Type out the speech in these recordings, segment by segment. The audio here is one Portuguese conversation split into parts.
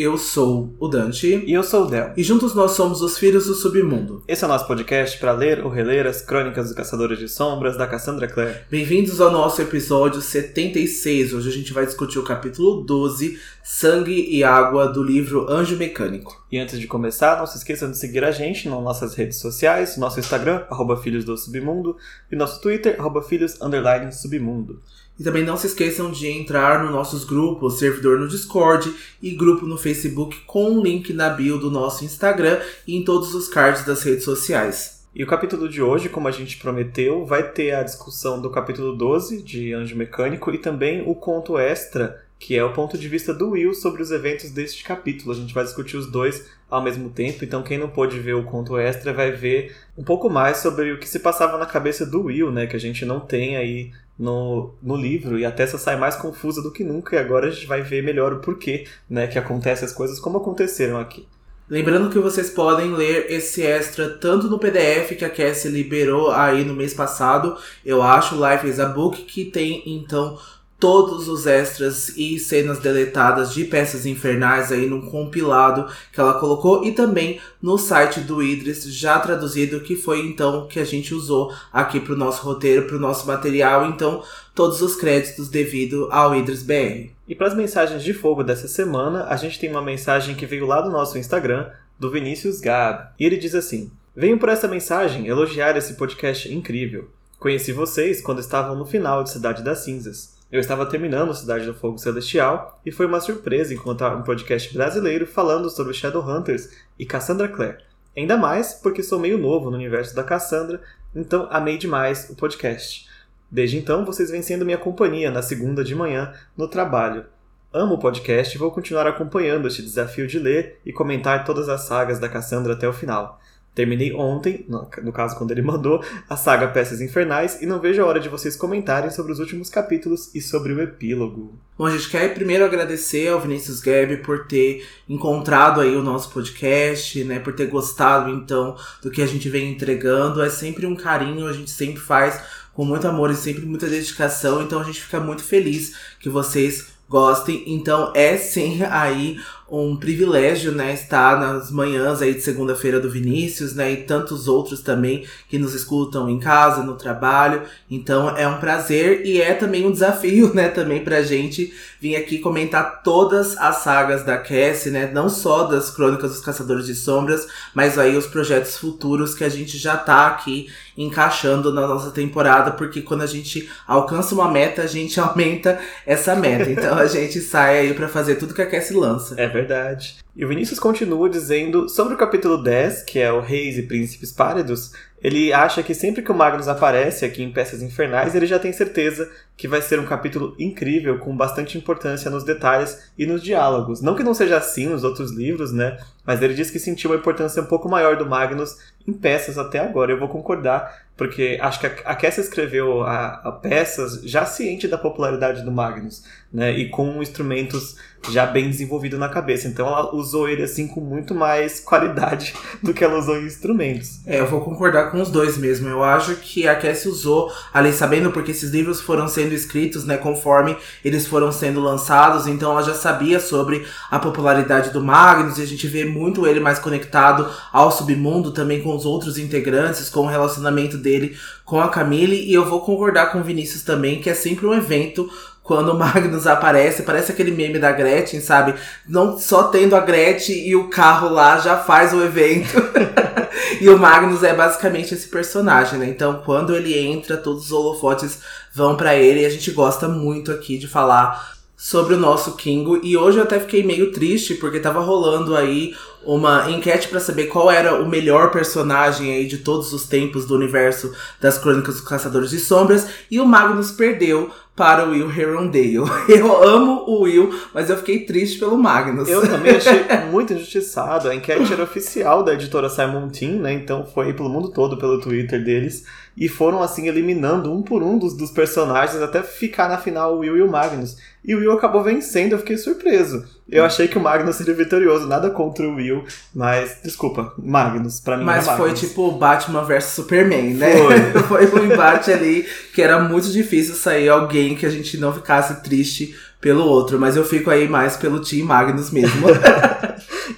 Eu sou o Dante. E eu sou o Del. E juntos nós somos os Filhos do Submundo. Esse é o nosso podcast para ler ou reler as crônicas dos Caçadores de Sombras da Cassandra Clare. Bem-vindos ao nosso episódio 76. Hoje a gente vai discutir o capítulo 12, Sangue e Água, do livro Anjo Mecânico. E antes de começar, não se esqueçam de seguir a gente nas nossas redes sociais, nosso Instagram, arroba Filhos do Submundo, e nosso Twitter, arroba Filhos Submundo. E também não se esqueçam de entrar nos nossos grupos, servidor no Discord e grupo no Facebook com o link na bio do nosso Instagram e em todos os cards das redes sociais. E o capítulo de hoje, como a gente prometeu, vai ter a discussão do capítulo 12 de Anjo Mecânico e também o conto extra, que é o ponto de vista do Will sobre os eventos deste capítulo. A gente vai discutir os dois ao mesmo tempo, então quem não pôde ver o conto extra vai ver um pouco mais sobre o que se passava na cabeça do Will, né, que a gente não tem aí no, no livro e a Tessa sai mais confusa do que nunca e agora a gente vai ver melhor o porquê né, que acontecem as coisas como aconteceram aqui. Lembrando que vocês podem ler esse extra tanto no PDF que a Cassie liberou aí no mês passado, eu acho, Life is a Book, que tem então todos os extras e cenas deletadas de peças infernais aí num compilado que ela colocou e também no site do Idris já traduzido que foi então que a gente usou aqui para o nosso roteiro, para o nosso material, então todos os créditos devido ao Idris BR. E para as mensagens de fogo dessa semana, a gente tem uma mensagem que veio lá do nosso Instagram do Vinícius Gab. E ele diz assim: "Venho por essa mensagem elogiar esse podcast incrível. Conheci vocês quando estavam no final de Cidade das Cinzas. Eu estava terminando Cidade do Fogo Celestial e foi uma surpresa encontrar um podcast brasileiro falando sobre Shadowhunters e Cassandra Clare. Ainda mais porque sou meio novo no universo da Cassandra, então amei demais o podcast. Desde então, vocês vêm sendo minha companhia na segunda de manhã no trabalho. Amo o podcast e vou continuar acompanhando este desafio de ler e comentar todas as sagas da Cassandra até o final. Terminei ontem, no, caso quando ele mandou, a saga Peças Infernais e não vejo a hora de vocês comentarem sobre os últimos capítulos e sobre o epílogo. Bom, a gente quer primeiro agradecer ao Vinícius Gabi por ter encontrado aí o nosso podcast, né, por ter gostado então do que a gente vem entregando. É sempre um carinho, a gente sempre faz com muito amor e sempre muita dedicação, então a gente fica muito feliz que vocês gostem. Então é sim aí um privilégio, né, estar nas manhãs aí de segunda-feira do Vinícius, né, e tantos outros também que nos escutam em casa, no trabalho. Então é um prazer e é também um desafio, né, também pra gente vir aqui comentar todas as sagas da Cassie, né, não só das Crônicas dos Caçadores de Sombras, mas aí os projetos futuros que a gente já tá aqui encaixando na nossa temporada, porque quando a gente alcança uma meta, a gente aumenta essa meta. Então a gente sai aí para fazer tudo que a Cassie lança. É verdade. E o Vinícius continua dizendo sobre o capítulo 10, que é o Reis e Príncipes Pálidos, ele acha que sempre que o Magnus aparece aqui em Peças Infernais, ele já tem certeza que vai ser um capítulo incrível, com bastante importância nos detalhes e nos diálogos. Não que não seja assim nos outros livros, né? Mas ele diz que sentiu uma importância um pouco maior do Magnus em peças até agora. Eu vou concordar, porque acho que a Cassia escreveu a, a peças já ciente da popularidade do Magnus, né? E com instrumentos já bem desenvolvidos na cabeça. Então ela usou ele assim com muito mais qualidade do que ela usou em instrumentos. É, eu vou concordar com os dois mesmo. Eu acho que a Cassie usou, ali sabendo porque esses livros foram sendo escritos, né, conforme eles foram sendo lançados, então ela já sabia sobre a popularidade do Magnus e a gente vê muito ele mais conectado ao submundo também com os outros integrantes, com o relacionamento dele com a Camille, e eu vou concordar com o Vinícius também, que é sempre um evento quando o Magnus aparece, parece aquele meme da Gretchen, sabe? Não só tendo a Gretchen e o carro lá já faz o evento. e o Magnus é basicamente esse personagem, né? Então, quando ele entra, todos os holofotes vão para ele e a gente gosta muito aqui de falar sobre o nosso Kingo. E hoje eu até fiquei meio triste porque tava rolando aí uma enquete para saber qual era o melhor personagem aí de todos os tempos do universo das Crônicas dos Caçadores de Sombras e o Magnus perdeu para o Will Herondale. Eu amo o Will, mas eu fiquei triste pelo Magnus. Eu também achei muito injustiçado. A enquete era oficial da editora Simon Team, né? Então foi pelo mundo todo, pelo Twitter deles. E foram, assim, eliminando um por um dos, dos personagens até ficar na final o Will e o Magnus. e o Will acabou vencendo, eu fiquei surpreso. Eu achei que o Magnus seria vitorioso, nada contra o Will, mas desculpa, Magnus, pra mim Mas era foi tipo Batman vs Superman, né? Foi. foi um embate ali que era muito difícil sair alguém que a gente não ficasse triste pelo outro, mas eu fico aí mais pelo Team Magnus mesmo.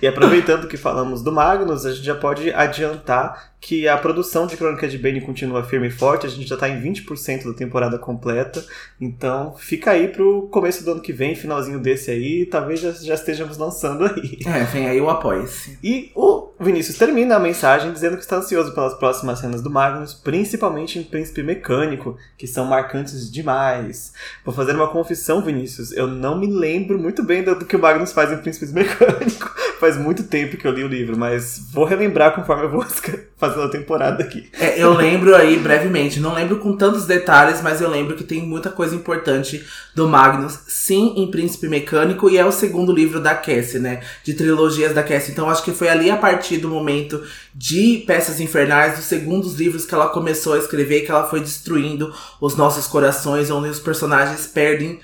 E aproveitando que falamos do Magnus, a gente já pode adiantar que a produção de Crônica de Bane continua firme e forte, a gente já está em 20% da temporada completa, então fica aí pro começo do ano que vem, finalzinho desse aí, talvez já, já estejamos lançando aí. é, vem aí o apoia-se. E o Vinícius termina a mensagem dizendo que está ansioso pelas próximas cenas do Magnus, principalmente em Príncipe Mecânico, que são marcantes demais. Vou fazer uma confissão, Vinícius, eu não me lembro muito bem do, que o Magnus faz em Príncipe Mecânico. Faz muito tempo que eu li o livro, mas vou relembrar conforme eu vou fazendo a temporada aqui. É, eu lembro aí brevemente, não lembro com tantos detalhes, mas eu lembro que tem muita coisa importante do Magnus, sim, em Príncipe Mecânico, e é o segundo livro da Cassie, né? De trilogias da Cassie. Então acho que foi ali a partir do momento de Peças Infernais, dos segundos livros que ela começou a escrever, que ela foi destruindo os nossos corações, onde os personagens perdem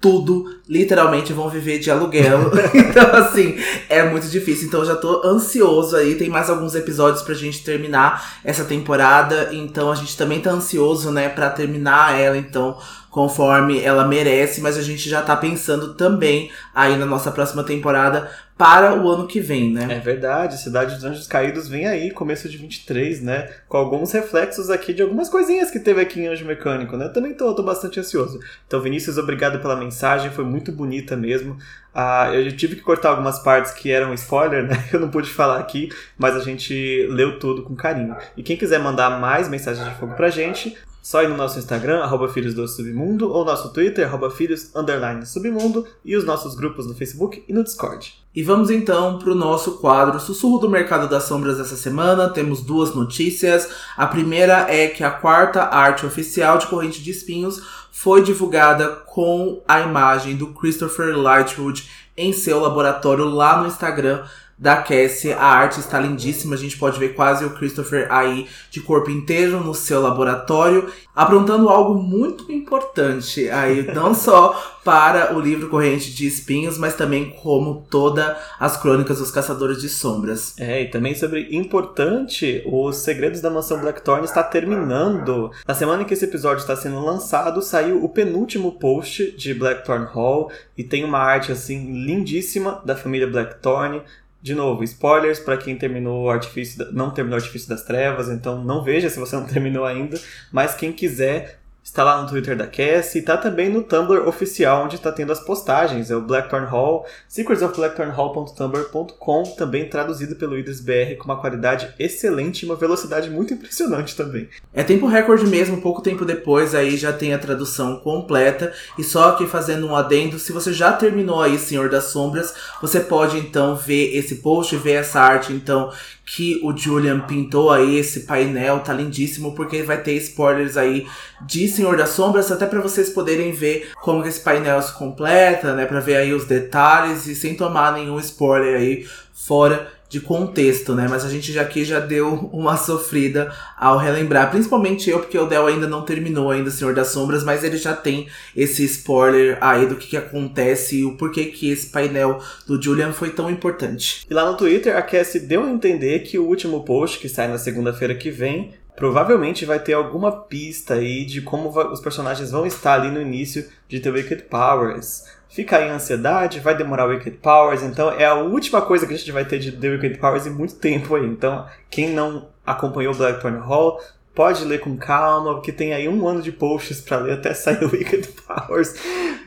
tudo, literalmente vão viver de aluguel. então, assim, é muito difícil. Então, eu já tô ansioso aí. Tem mais alguns episódios pra gente terminar essa temporada. Então, a gente também tá ansioso, né, pra terminar ela. Então, conforme ela merece. Mas a gente já tá pensando também aí na nossa próxima temporada para o ano que vem, né? É verdade, Cidade dos Anjos Caídos vem aí, começo de 23, né? Com alguns reflexos aqui de algumas coisinhas que teve aqui em Anjo Mecânico, né? Eu também tô, tô bastante ansioso. Então, Vinícius, obrigado pela mensagem, foi muito bonita mesmo. Ah, eu tive que cortar algumas partes que eram spoiler, né? Eu não pude falar aqui, mas a gente leu tudo com carinho. E quem quiser mandar mais mensagens de fogo pra gente, só ir no nosso Instagram, arroba Filhos do Submundo, ou nosso Twitter, arroba Filhos underline Submundo, e os nossos grupos no Facebook e no Discord. E vamos então para o nosso quadro Sussurro do Mercado das Sombras dessa semana. Temos duas notícias. A primeira é que a quarta arte oficial de Corrente de Espinhos foi divulgada com a imagem do Christopher Lightwood em seu laboratório lá no Instagram da Cassie. A arte está lindíssima, a gente pode ver quase o Christopher aí de corpo inteiro no seu laboratório, aprontando algo muito importante aí, não só para o livro Corrente de Espinhos, mas também como todas as crônicas dos Caçadores de Sombras. É, e também sobre importante, Os Segredos da Mansão Blackthorn está terminando. Na semana em que esse episódio está sendo lançado, saiu o penúltimo post de Blackthorn Hall e tem uma arte assim lindíssima da família Blackthorn. De novo, spoilers para quem terminou o Artifício, não terminou o Artifício das Trevas, então não veja se você não terminou ainda, mas quem quiser está lá no Twitter da Cassie e tá também no Tumblr oficial, onde está tendo as postagens, é o Blackthorn Hall, secretsofblackthornhall.tumblr.com, também traduzido pelo Idris BR com uma qualidade excelente e uma velocidade muito impressionante também. É tempo recorde mesmo, pouco tempo depois aí já tem a tradução completa. E só aqui fazendo um adendo, se você já terminou aí Senhor das Sombras, você pode então ver esse post, ver essa arte então que o Julian pintou aí, esse painel, tá lindíssimo, porque vai ter spoilers aí de Senhor das Sombras, até para vocês poderem ver como que esse painel se completa, né, para ver aí os detalhes e sem tomar nenhum spoiler aí fora de contexto, né? Mas a gente já aqui já deu uma sofrida ao relembrar, principalmente eu, porque o Del ainda não terminou ainda Senhor das Sombras, mas ele já tem esse spoiler aí do que, que acontece e o porquê que esse painel do Julian foi tão importante. E lá no Twitter, a Cassie deu a entender que o último post, que sai na segunda-feira que vem, provavelmente vai ter alguma pista aí de como os personagens vão estar ali no início de The Wicked Powers. Fica aí a ansiedade, vai demorar o Wicked Powers, então é a última coisa que a gente vai ter de The Wicked Powers em muito tempo aí. Então, quem não acompanhou Blackthorn Hall, pode ler com calma, porque tem aí um ano de posts pra ler até sair o Wicked Powers.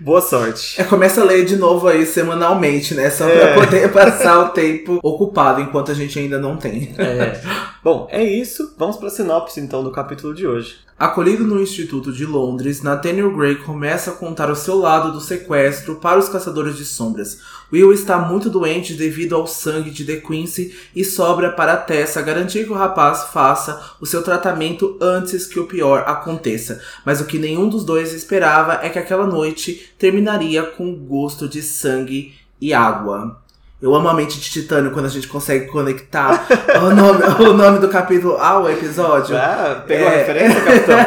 Boa sorte. É, começa a ler de novo aí semanalmente, né? Só É. pra poder passar o tempo ocupado, enquanto a gente ainda não tem. É. Bom, é isso. Vamos pra sinopse então do capítulo de hoje. Acolhido no Instituto de Londres, Nathaniel Gray começa a contar o seu lado do sequestro para os Caçadores de Sombras. Will está muito doente devido ao sangue de The Quincy e sobra para Tessa garantir que o rapaz faça o seu tratamento antes que o pior aconteça. Mas o que nenhum dos dois esperava é que aquela noite terminaria com gosto de sangue e água. Eu amo a mente de Titânio quando a gente consegue conectar o nome, o nome do capítulo ao episódio. Ah, pegou a É. referência, capitão?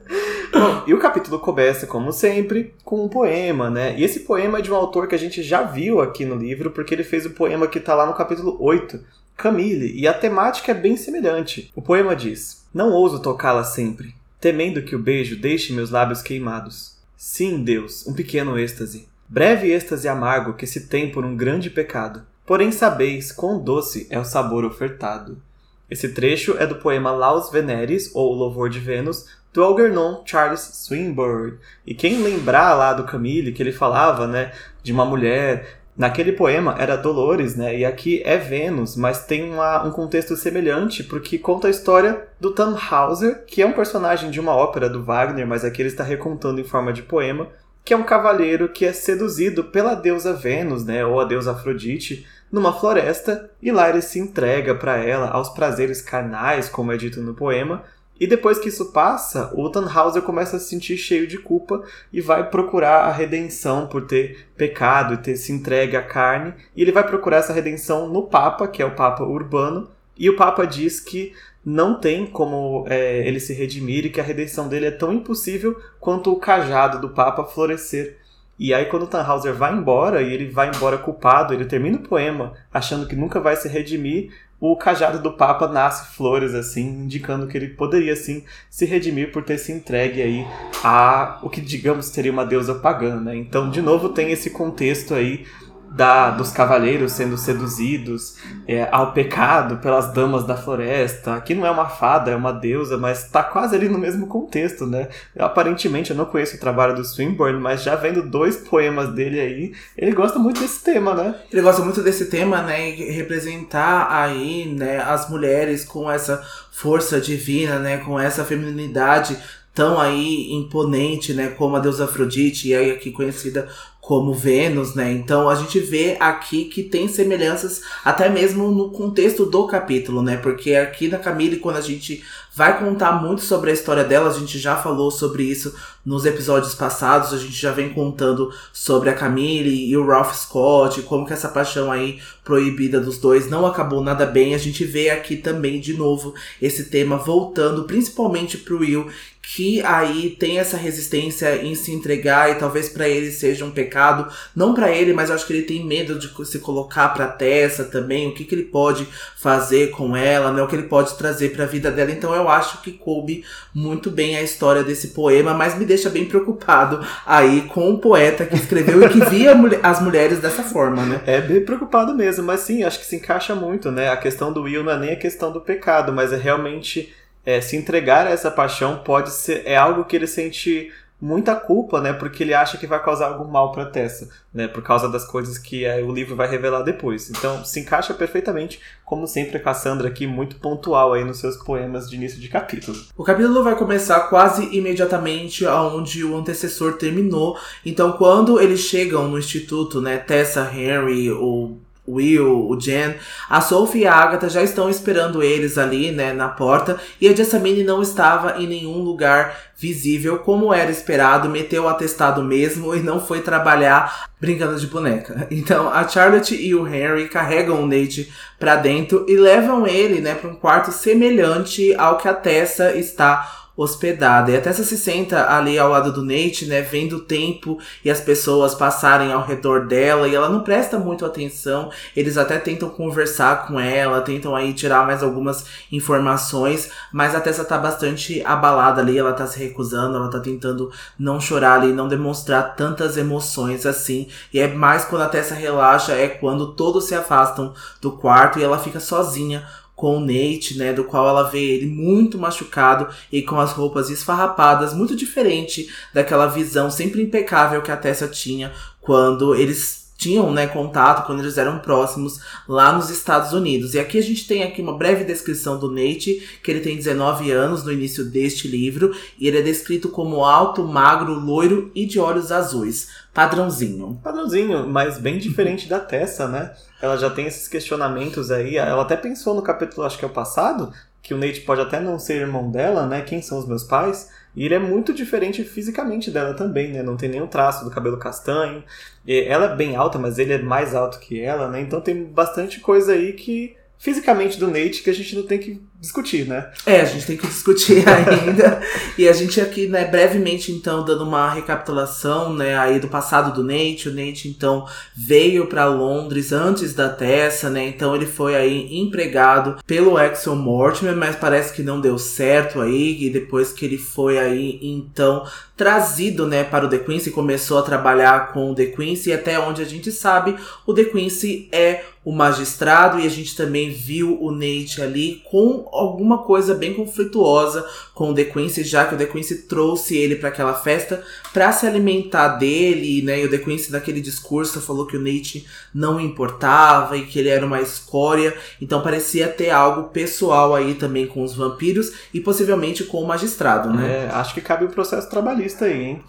Bom, e o capítulo começa, como sempre, com um poema, né? E esse poema é de um autor que a gente já viu aqui no livro, porque ele fez o poema que tá lá no capítulo 8, Camille, e a temática é bem semelhante. O poema diz: Não ouso tocá-la sempre, temendo que o beijo deixe meus lábios queimados. Sim, Deus, um pequeno êxtase. Breve êxtase amargo que se tem por um grande pecado. Porém sabeis quão doce é o sabor ofertado. Esse trecho é do poema Laus Veneris, ou Louvor de Vênus, do Algernon Charles Swinburne. E quem lembrar lá do Camille, que ele falava, né, de uma mulher Naquele poema era Dolores, né? E aqui é Vênus, mas tem uma, um contexto semelhante, porque conta a história do Tannhauser, que é um personagem de uma ópera do Wagner, mas aqui ele está recontando em forma de poema, que é um cavaleiro que é seduzido pela deusa Vênus, né? Ou a deusa Afrodite, numa floresta, e lá ele se entrega para ela aos prazeres carnais, como é dito no poema, e depois que isso passa, o Tannhauser começa a se sentir cheio de culpa e vai procurar a redenção por ter pecado e ter se entregue à carne. E ele vai procurar essa redenção no Papa, que é o Papa Urbano. E o Papa diz que não tem como é, ele se redimir e que a redenção dele é tão impossível quanto o cajado do Papa florescer. E aí, quando o Tannhauser vai embora, e ele vai embora culpado, ele termina o poema achando que nunca vai se redimir, o cajado do Papa nasce flores, assim, indicando que ele poderia, sim, se redimir por ter se entregue aí a o que, digamos, seria uma deusa pagã, né? Então, de novo, tem esse contexto aí da, dos cavaleiros sendo seduzidos é, ao pecado pelas damas da floresta. Aqui não é uma fada, é uma deusa, mas está quase ali no mesmo contexto, né? Eu, aparentemente, eu não conheço o trabalho do Swinburne, mas já vendo dois poemas dele aí, ele gosta muito desse tema, né? Ele gosta muito desse tema, né? E representar aí, né, as mulheres com essa força divina, né? Com essa feminilidade tão aí imponente, né, como a deusa Afrodite, e aí aqui conhecida como Vênus, né? Então a gente vê aqui que tem semelhanças até mesmo no contexto do capítulo, né? Porque aqui na Camille, quando a gente vai contar muito sobre a história dela, a gente já falou sobre isso nos episódios passados, a gente já vem contando sobre a Camille e o Ralph Scott, como que essa paixão aí proibida dos dois não acabou nada bem. A gente vê aqui também de novo esse tema voltando principalmente pro Will, que aí tem essa resistência em se entregar e talvez para ele seja um pecado, não para ele, mas acho que ele tem medo de se colocar para Tessa também, o que, que ele pode fazer com ela, né, o que ele pode trazer para a vida dela. Então eu acho que coube muito bem a história desse poema, mas me deixa bem preocupado aí com o poeta que escreveu e que via as mulheres dessa forma, né? É bem preocupado mesmo, mas sim, acho que se encaixa muito, né? A questão do Will não é nem a questão do pecado, mas é realmente é, se entregar a essa paixão pode ser é algo que ele sente muita culpa, né? Porque ele acha que vai causar algum mal para Tessa, né? Por causa das coisas que é, o livro vai revelar depois. Então, se encaixa perfeitamente, como sempre a Cassandra aqui muito pontual aí nos seus poemas de início de capítulo. O capítulo vai começar quase imediatamente aonde o antecessor terminou. Então, quando eles chegam no instituto, né, Tessa, Henry, o Will, o Jen, a Sophie e a Agatha já estão esperando eles ali, né, na porta, e a Jessamine não estava em nenhum lugar visível, como era esperado, meteu o atestado mesmo e não foi trabalhar brincando de boneca. Então, a Charlotte e o Henry carregam o Nate para dentro e levam ele, né, para um quarto semelhante ao que a Tessa está hospedada. E a Tessa se senta ali ao lado do Nate, né, vendo o tempo e as pessoas passarem ao redor dela e ela não presta muito atenção. Eles até tentam conversar com ela, tentam aí tirar mais algumas informações, mas a Tessa tá bastante abalada ali, ela tá se recusando, ela tá tentando não chorar ali, não demonstrar tantas emoções assim. E é mais quando a Tessa relaxa, é quando todos se afastam do quarto e ela fica sozinha com o Nate, né, do qual ela vê ele muito machucado e com as roupas esfarrapadas, muito diferente daquela visão sempre impecável que a Tessa tinha quando eles tinham, né, contato quando eles eram próximos lá nos Estados Unidos. E aqui a gente tem aqui uma breve descrição do Nate, que ele tem 19 anos no início deste livro, e ele é descrito como alto, magro, loiro e de olhos azuis. Padrãozinho. Padrãozinho, mas bem diferente da Tessa, né? Ela já tem esses questionamentos aí. Ela até pensou no capítulo, acho que é o passado, que o Nate pode até não ser irmão dela, né? Quem são os meus pais? E ele é muito diferente fisicamente dela também, né? Não tem nenhum traço do cabelo castanho. Ela é bem alta, mas ele é mais alto que ela, né? Então tem bastante coisa aí que fisicamente do Nate que a gente não tem que discutir, né? É, a gente tem que discutir ainda. e a gente aqui, né, brevemente, então, dando uma recapitulação, né, aí do passado do Nate. O Nate, então, veio para Londres antes da Tessa, né? Então ele foi aí empregado pelo Axel Mortimer, mas parece que não deu certo aí. E depois que ele foi aí, então, trazido, né, para o The Quincy, começou a trabalhar com o The Quincy. E até onde a gente sabe, o The Quincy é o magistrado e a gente também viu o Nate ali com alguma coisa bem conflituosa com o The Quincy, já que o The Quincy trouxe ele para aquela festa para se alimentar dele, né? E o The Quincy naquele discurso falou que o Nate não importava e que ele era uma escória, então parecia ter algo pessoal aí também com os vampiros e possivelmente com o magistrado, né? É, acho que cabe o um processo trabalhista aí, hein?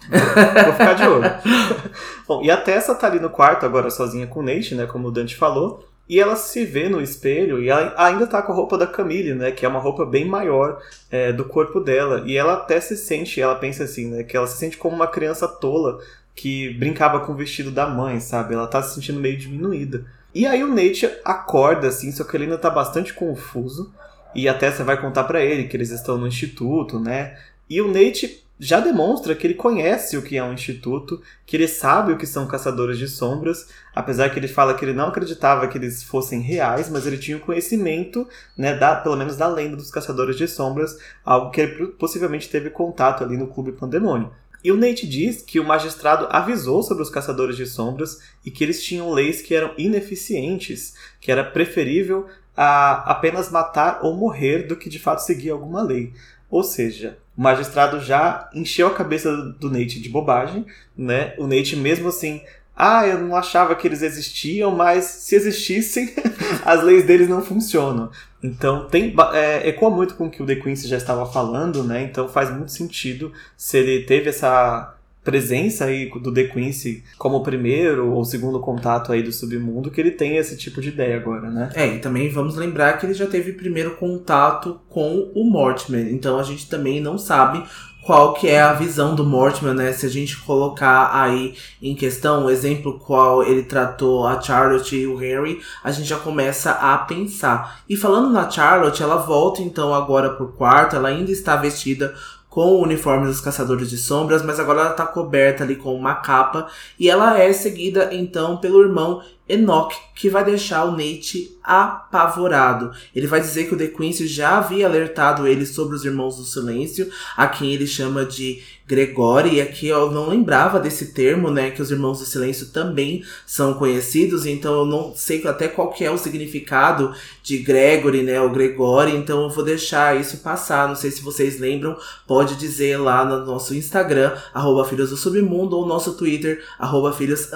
Vou ficar de olho. Bom, e a Tessa tá ali no quarto agora sozinha com o Nate, né? Como o Dante falou. E ela se vê no espelho e ainda tá com a roupa da Camille, né? Que é uma roupa bem maior é, do corpo dela. E ela até se sente, ela pensa assim, né? Que ela se sente como uma criança tola que brincava com o vestido da mãe, sabe? Ela tá se sentindo meio diminuída. E aí o Nate acorda, assim, só que ele ainda tá bastante confuso. E a Tessa vai contar para ele que eles estão no instituto, né? E o Nate já demonstra que ele conhece o que é um instituto, que ele sabe o que são caçadores de sombras, apesar que ele fala que ele não acreditava que eles fossem reais, mas ele tinha o conhecimento, né, da, pelo menos da lenda dos caçadores de sombras, algo que ele possivelmente teve contato ali no Clube Pandemônio. E o Nate diz que o magistrado avisou sobre os caçadores de sombras e que eles tinham leis que eram ineficientes, que era preferível a apenas matar ou morrer do que de fato seguir alguma lei. Ou seja, o magistrado já encheu a cabeça do Nate de bobagem, né? O Nate mesmo assim, ah, eu não achava que eles existiam, mas se existissem, as leis deles não funcionam. Então tem é, ecoa muito com o que o The Quincy já estava falando, né? Então faz muito sentido se ele teve essa presença aí do The Quincy como primeiro ou segundo contato aí do submundo que ele tem esse tipo de ideia agora, né? É, e também vamos lembrar que ele já teve primeiro contato com o Mortimer, então a gente também não sabe qual que é a visão do Mortimer, né? Se a gente colocar aí em questão o exemplo qual ele tratou a Charlotte e o Harry, a gente já começa a pensar. E falando na Charlotte, ela volta então agora pro quarto, ela ainda está vestida com o uniforme dos Caçadores de Sombras, mas agora ela tá coberta ali com uma capa e ela é seguida então pelo irmão Enoch, que vai deixar o Nate apavorado. Ele vai dizer que o The Quincy já havia alertado ele sobre os Irmãos do Silêncio, a quem ele chama de Gregório, e aqui eu não lembrava desse termo, né, que os Irmãos do Silêncio também são conhecidos, então eu não sei até qual que é o significado de Gregory, né, o Gregório, então eu vou deixar isso passar, não sei se vocês lembram, pode dizer lá no nosso Instagram, arroba Filhos do Submundo, ou nosso Twitter, arroba Filhos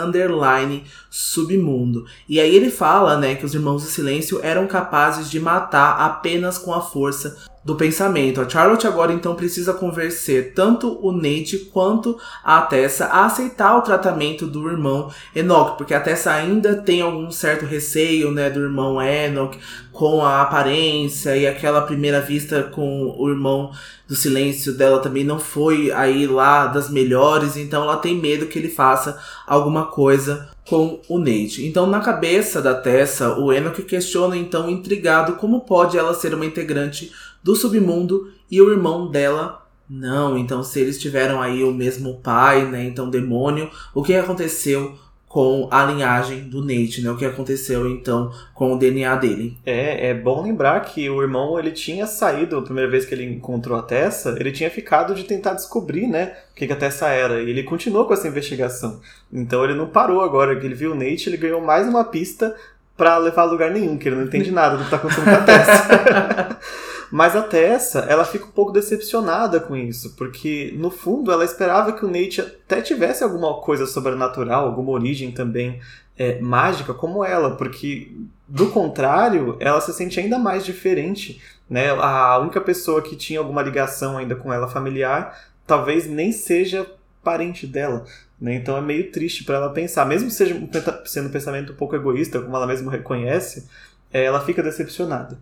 Submundo. E aí ele fala, né, que os Irmãos do Silêncio eram capazes de matar apenas com a força do pensamento. A Charlotte agora então precisa convencer tanto o Nate quanto a Tessa a aceitar o tratamento do irmão Enoch, porque a Tessa ainda tem algum certo receio, né, do irmão Enoch com a aparência e aquela primeira vista com o irmão do silêncio dela também não foi aí lá das melhores, então ela tem medo que ele faça alguma coisa com o Nate. Então, na cabeça da Tessa, o Enoch questiona então intrigado como pode ela ser uma integrante do submundo e o irmão dela não. Então, se eles tiveram aí o mesmo pai, né? Então, demônio, o que aconteceu com a linhagem do Nate, né? O que aconteceu então com o DNA dele. É, é bom lembrar que o irmão ele tinha saído a primeira vez que ele encontrou a Tessa, ele tinha ficado de tentar descobrir, né, o que, que a Tessa era. E ele continuou com essa investigação. Então ele não parou agora, que ele viu o Nate, ele ganhou mais uma pista para levar a lugar nenhum, que ele não entende nada do que tá acontecendo com a Tessa. Mas a Tessa, ela fica um pouco decepcionada com isso, porque no fundo ela esperava que o Nate até tivesse alguma coisa sobrenatural, alguma origem também é, mágica como ela, porque do contrário, ela se sente ainda mais diferente. Né? A única pessoa que tinha alguma ligação ainda com ela familiar talvez nem seja parente dela. Né? Então é meio triste para ela pensar, mesmo seja sendo um pensamento um pouco egoísta, como ela mesma reconhece, é, ela fica decepcionada.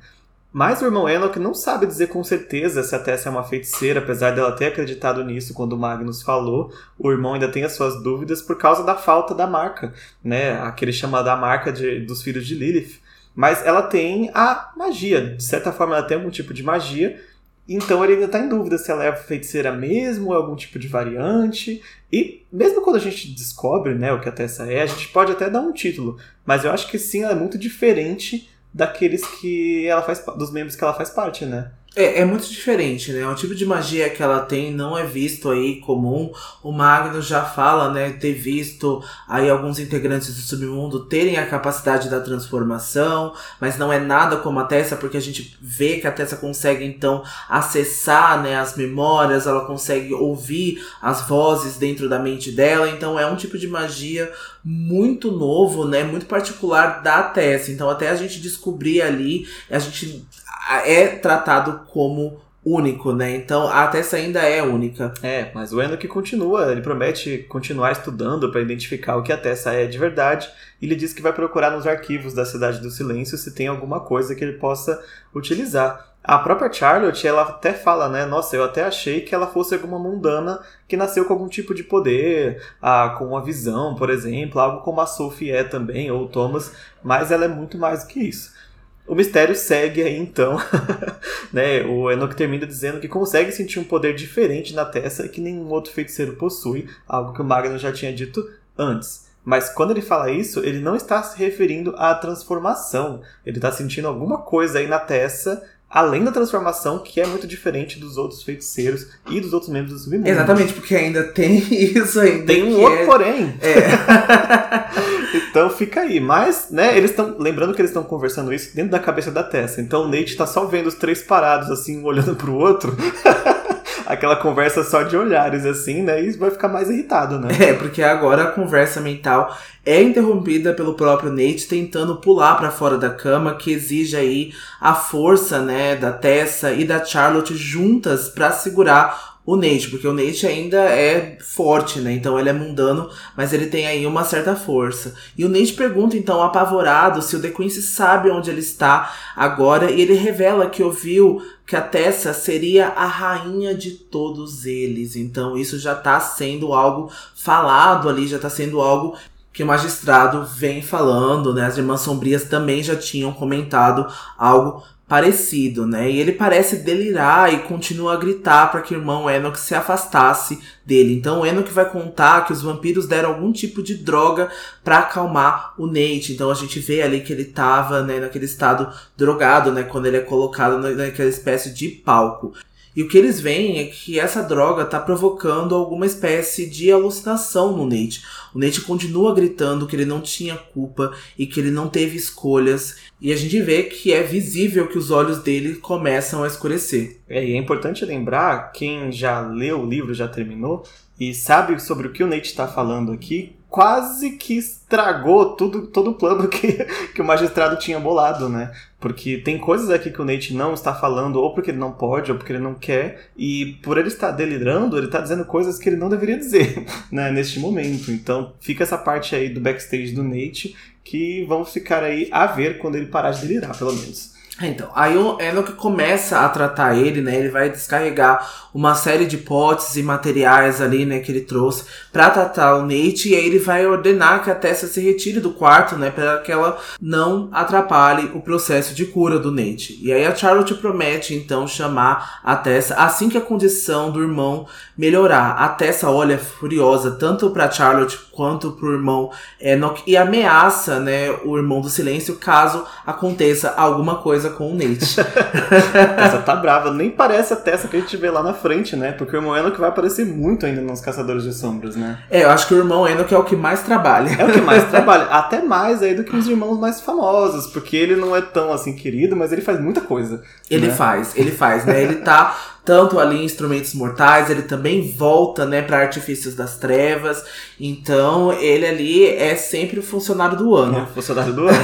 Mas o irmão Enoch não sabe dizer com certeza se a Tessa é uma feiticeira, apesar dela ter acreditado nisso quando o Magnus falou. O irmão ainda tem as suas dúvidas por causa da falta da marca, né? A que ele chama da marca de, dos filhos de Lilith. Mas ela tem a magia. De certa forma, ela tem algum tipo de magia. Então ele ainda está em dúvida se ela é feiticeira mesmo ou é algum tipo de variante. E mesmo quando a gente descobre né, o que a Tessa é, a gente pode até dar um título. Mas eu acho que sim, ela é muito diferente daqueles que ela faz dos membros que ela faz parte, né? É, é muito diferente, né? O tipo de magia que ela tem não é visto aí comum. O Magno já fala, né, ter visto aí alguns integrantes do submundo terem a capacidade da transformação, mas não é nada como a Tessa, porque a gente vê que a Tessa consegue então acessar, né, as memórias, ela consegue ouvir as vozes dentro da mente dela, então é um tipo de magia muito novo, né, muito particular da Tessa. Então até a gente descobrir ali, a gente é tratado como único, né? Então a Tessa ainda é única. É, mas o Enoch continua, ele promete continuar estudando para identificar o que a Tessa é de verdade. E ele diz que vai procurar nos arquivos da Cidade do Silêncio se tem alguma coisa que ele possa utilizar. A própria Charlotte, ela até fala, né? Nossa, eu até achei que ela fosse alguma mundana que nasceu com algum tipo de poder, ah, com uma visão, por exemplo, algo como a Sophie é também, ou o Thomas, mas ela é muito mais do que isso. O mistério segue aí então. né? O Enoch termina dizendo que consegue sentir um poder diferente na Tessa que nenhum outro feiticeiro possui, algo que o Magno já tinha dito antes. Mas quando ele fala isso, ele não está se referindo à transformação. Ele está sentindo alguma coisa aí na Tessa além da transformação, que é muito diferente dos outros feiticeiros e dos outros membros do submundo. Exatamente, porque ainda tem isso ainda. Tem um outro é... porém. É. então fica aí. Mas, né, eles estão. Lembrando que eles estão conversando isso dentro da cabeça da Tessa. Então o Nate tá só vendo os três parados, assim, um olhando pro outro. aquela conversa só de olhares, assim, né? E vai ficar mais irritado, né? É, porque agora a conversa mental é interrompida pelo próprio Nate tentando pular para fora da cama, que exige aí a força, né, da Tessa e da Charlotte juntas para segurar o Nate, porque o Nate ainda é forte, né? Então ele é mundano, mas ele tem aí uma certa força. E o Nate pergunta então, apavorado, se o The Quincy sabe onde ele está agora, e ele revela que ouviu que a Tessa seria a rainha de todos eles. Então isso já tá sendo algo falado ali, já tá sendo algo que o magistrado vem falando, né? As Irmãs Sombrias também já tinham comentado algo parecido, né? E ele parece delirar e continua a gritar para que o irmão Enoch se afastasse dele. Então o Enoch vai contar que os vampiros deram algum tipo de droga para acalmar o Nate. Então a gente vê ali que ele tava, né, naquele estado drogado, né, quando ele é colocado naquela espécie de palco. E o que eles veem é que essa droga está provocando alguma espécie de alucinação no Nate. O Nate continua gritando que ele não tinha culpa e que ele não teve escolhas. E a gente vê que é visível que os olhos dele começam a escurecer. É, e é importante lembrar, quem já leu o livro, já terminou, e sabe sobre o que o Nate está falando aqui, quase que estragou tudo, todo o plano que, que o magistrado tinha bolado, né? Porque tem coisas aqui que o Nate não está falando, ou porque ele não pode, ou porque ele não quer, e por ele estar delirando, ele está dizendo coisas que ele não deveria dizer, né, neste momento. Então fica essa parte aí do backstage do Nate que vamos ficar aí a ver quando ele parar de delirar, pelo menos. É, então, aí o Enoch começa a tratar ele, né? Ele vai descarregar uma série de potes e materiais ali, né, que ele trouxe para tratar o Nate e aí ele vai ordenar que a Tessa se retire do quarto, né, para que ela não atrapalhe o processo de cura do Nate. E aí a Charlotte promete então chamar a Tessa assim que a condição do irmão melhorar. A Tessa olha furiosa tanto para Charlotte quanto pro irmão Enoch e ameaça, né, o irmão do silêncio caso aconteça alguma coisa com o Nate. Essa tá brava, nem parece a Tessa que a gente vê lá na frente, né? Porque o irmão Enoch vai aparecer muito ainda nos Caçadores de Sombras, né? É, eu acho que o irmão Enoch é o que mais trabalha. É o que mais trabalha. Até mais aí do que os irmãos mais famosos, porque ele não é tão assim querido, mas ele faz muita coisa. Ele né? faz, ele faz, né? Ele tá tanto ali em Instrumentos Mortais, ele também volta, né, para Artifícios das Trevas. Então, ele ali é sempre o funcionário do ano. É, funcionário do ano.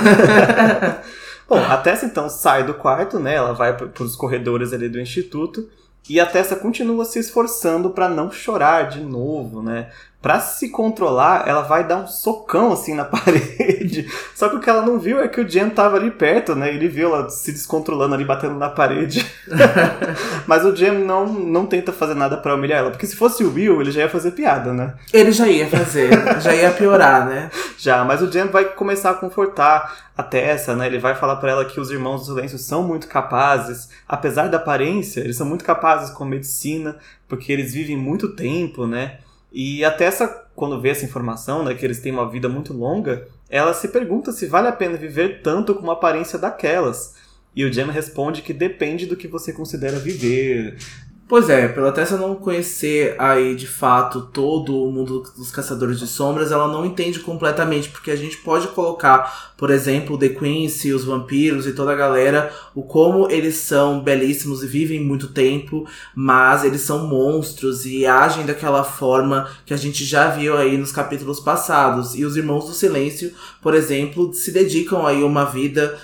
Bom, a Tessa então sai do quarto, né? Ela vai para os corredores ali do instituto e a Tessa continua se esforçando para não chorar de novo, né? Pra se controlar, ela vai dar um socão assim na parede. Só que o que ela não viu é que o Jen tava ali perto, né? Ele viu ela se descontrolando ali, batendo na parede. Mas o Jen não, não tenta fazer nada para humilhar ela. Porque se fosse o Will, ele já ia fazer piada, né? Ele já ia fazer, já ia piorar, né? Já, mas o Jen vai começar a confortar a Tessa, né? Ele vai falar para ela que os irmãos do silêncio são muito capazes, apesar da aparência, eles são muito capazes com medicina, porque eles vivem muito tempo, né? E até essa, quando vê essa informação, né, que eles têm uma vida muito longa, ela se pergunta se vale a pena viver tanto com uma aparência daquelas. E o Jem responde que depende do que você considera viver. Pois é, pela Tessa não conhecer aí de fato todo o mundo dos caçadores de sombras, ela não entende completamente, porque a gente pode colocar, por exemplo, The Quincy, os vampiros e toda a galera, o como eles são belíssimos e vivem muito tempo, mas eles são monstros e agem daquela forma que a gente já viu aí nos capítulos passados. E os Irmãos do Silêncio, por exemplo, se dedicam aí uma vida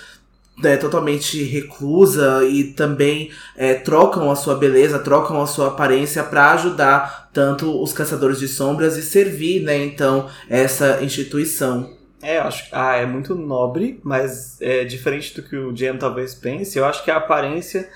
é, totalmente reclusa e também é, trocam a sua beleza, trocam a sua aparência para ajudar tanto os caçadores de sombras e servir, né, então, essa instituição. É, eu acho que ah, é muito nobre, mas é diferente do que o Jam talvez pense. Eu acho que a aparência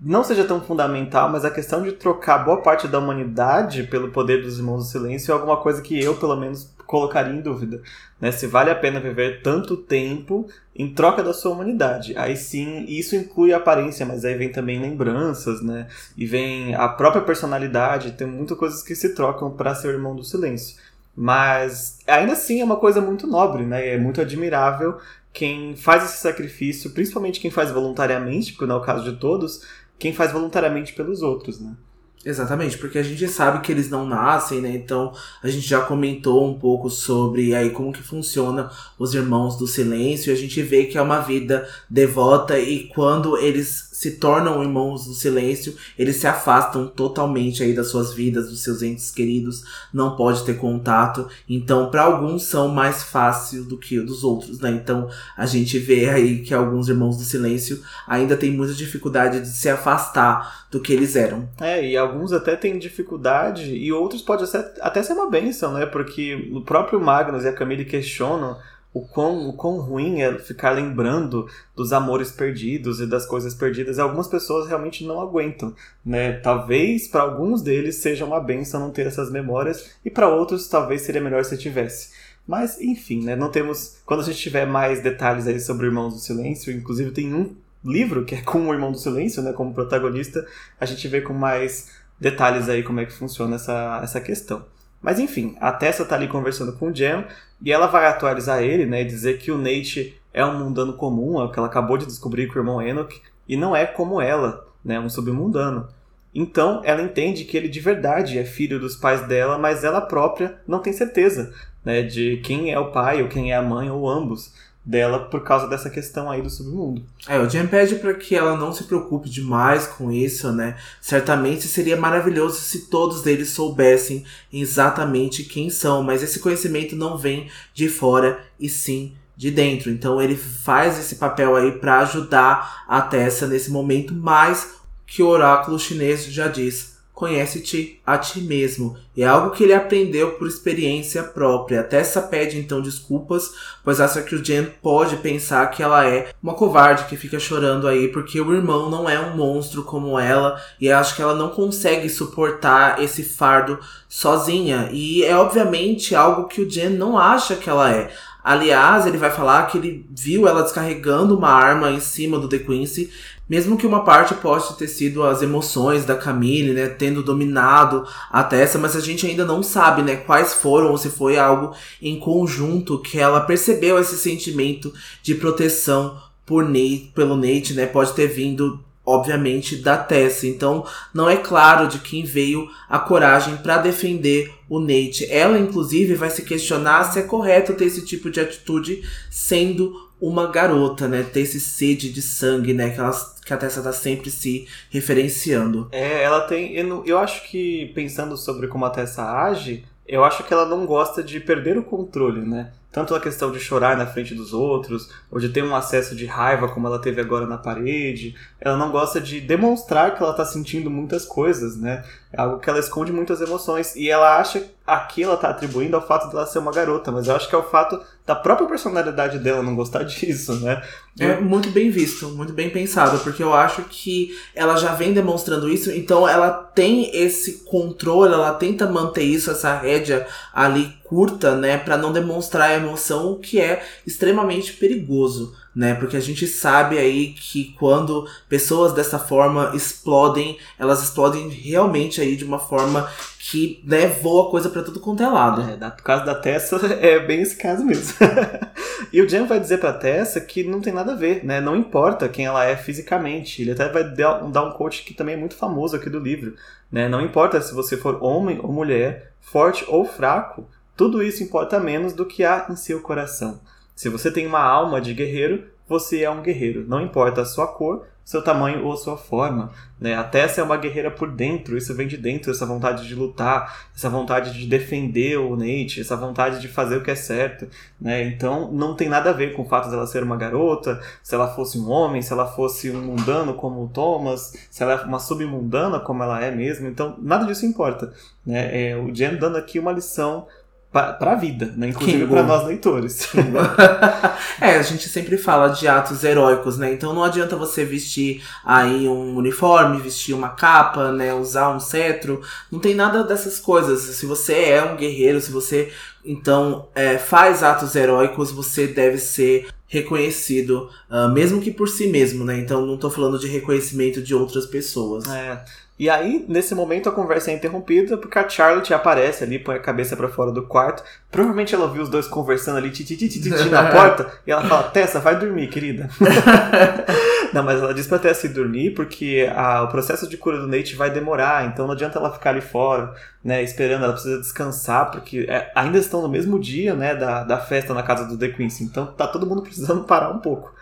não seja tão fundamental, mas a questão de trocar boa parte da humanidade pelo poder dos irmãos do silêncio é alguma coisa que eu, pelo menos, colocaria em dúvida. Né? Se vale a pena viver tanto tempo em troca da sua humanidade. Aí sim, isso inclui a aparência, mas aí vem também lembranças, né? E vem a própria personalidade, tem muitas coisas que se trocam para ser irmão do silêncio. Mas ainda assim é uma coisa muito nobre, né? É muito admirável quem faz esse sacrifício, principalmente quem faz voluntariamente, porque não é o caso de todos, quem faz voluntariamente pelos outros, né? Exatamente, porque a gente sabe que eles não nascem, né? Então a gente já comentou um pouco sobre aí como que funciona os irmãos do silêncio. A gente vê que é uma vida devota e quando eles se tornam irmãos do silêncio, eles se afastam totalmente aí das suas vidas, dos seus entes queridos, não pode ter contato. Então, para alguns são mais fáceis do que dos outros, né? Então, a gente vê aí que alguns irmãos do silêncio ainda têm muita dificuldade de se afastar do que eles eram. É, e alguns até têm dificuldade e outros pode até ser uma benção, né? Porque o próprio Magnus e a Camille questionam o quão, o quão ruim é ficar lembrando dos amores perdidos e das coisas perdidas. E algumas pessoas realmente não aguentam, né? Talvez para alguns deles seja uma benção não ter essas memórias e para outros talvez seria melhor se tivesse. Mas, enfim, né? Não temos. Quando a gente tiver mais detalhes aí sobre Irmãos do Silêncio, inclusive tem um livro que é com o Irmão do Silêncio, né? Como protagonista, a gente vê com mais detalhes aí como é que funciona essa, essa questão. Mas enfim, a Tessa tá ali conversando com o Jam e ela vai atualizar ele, né? Dizer que o Nate é um mundano comum, é que ela acabou de descobrir com o irmão Enoch, e não é como ela, né? Um submundano. Então ela entende que ele de verdade é filho dos pais dela, mas ela própria não tem certeza, né? De quem é o pai ou quem é a mãe ou ambos dela por causa dessa questão aí do submundo. É, o Jam pede para que ela não se preocupe demais com isso, né? Certamente seria maravilhoso se todos eles soubessem exatamente quem são, mas esse conhecimento não vem de fora e sim de dentro. Então ele faz esse papel aí para ajudar a Tessa nesse momento, mas que o oráculo chinês já diz conhece-te a ti mesmo. É algo que ele aprendeu por experiência própria. A Tessa pede então desculpas, pois acha que o Jen pode pensar que ela é uma covarde que fica chorando aí porque o irmão não é um monstro como ela e acho que ela não consegue suportar esse fardo sozinha. E é obviamente algo que o Jen não acha que ela é. Aliás, ele vai falar que ele viu ela descarregando uma arma em cima do The Quincy mesmo que uma parte possa ter sido as emoções da Camille, né, tendo dominado a Tessa, mas a gente ainda não sabe, né, quais foram ou se foi algo em conjunto que ela percebeu esse sentimento de proteção por Nate, pelo Nate, né, pode ter vindo obviamente da Tessa. Então, não é claro de quem veio a coragem para defender o Nate. Ela inclusive vai se questionar se é correto ter esse tipo de atitude sendo uma garota, né? Ter esse sede de sangue, né? Que, elas, que a Tessa tá sempre se referenciando. É, ela tem. Eu, eu acho que pensando sobre como a Tessa age, eu acho que ela não gosta de perder o controle, né? Tanto a questão de chorar na frente dos outros, ou de ter um acesso de raiva como ela teve agora na parede. Ela não gosta de demonstrar que ela está sentindo muitas coisas, né? É algo que ela esconde muitas emoções. E ela acha aqui ela está atribuindo ao fato dela ser uma garota, mas eu acho que é o fato da própria personalidade dela não gostar disso, né? É muito bem visto, muito bem pensado, porque eu acho que ela já vem demonstrando isso, então ela tem esse controle, ela tenta manter isso, essa rédea ali curta, né, para não demonstrar a emoção, o que é extremamente perigoso né? Porque a gente sabe aí que quando pessoas dessa forma explodem, elas explodem realmente aí de uma forma que né, voa coisa para tudo quanto é lado. É, no caso da Tessa, é bem esse caso mesmo. e o Jen vai dizer pra Tessa que não tem nada a ver, né? Não importa quem ela é fisicamente. Ele até vai dar um coach que também é muito famoso aqui do livro. Né? Não importa se você for homem ou mulher, forte ou fraco, tudo isso importa menos do que há em seu coração. Se você tem uma alma de guerreiro, você é um guerreiro. Não importa a sua cor, seu tamanho ou sua forma. Né? A Tessa é uma guerreira por dentro, isso vem de dentro, essa vontade de lutar, essa vontade de defender o Nate, essa vontade de fazer o que é certo. Né? Então não tem nada a ver com o fato dela ser uma garota, se ela fosse um homem, se ela fosse um mundano como o Thomas, se ela é uma submundana como ela é mesmo. Então nada disso importa. Né? É, o Jen dando aqui uma lição para a vida, né? Inclusive para nós leitores. é, a gente sempre fala de atos heróicos, né? Então não adianta você vestir aí um uniforme, vestir uma capa, né? Usar um cetro. Não tem nada dessas coisas. Se você é um guerreiro, se você então é, faz atos heróicos, você deve ser reconhecido, uh, mesmo que por si mesmo, né? Então não tô falando de reconhecimento de outras pessoas. É. E aí, nesse momento, a conversa é interrompida porque a Charlotte aparece ali, põe a cabeça para fora do quarto. Provavelmente ela viu os dois conversando ali, titi na porta, e ela fala: Tessa, vai dormir, querida. não, mas ela diz pra Tessa ir dormir porque a, o processo de cura do Nate vai demorar, então não adianta ela ficar ali fora, né, esperando, ela precisa descansar, porque é, ainda estão no mesmo dia, né, da, da festa na casa do The Quincy, então tá todo mundo precisando parar um pouco.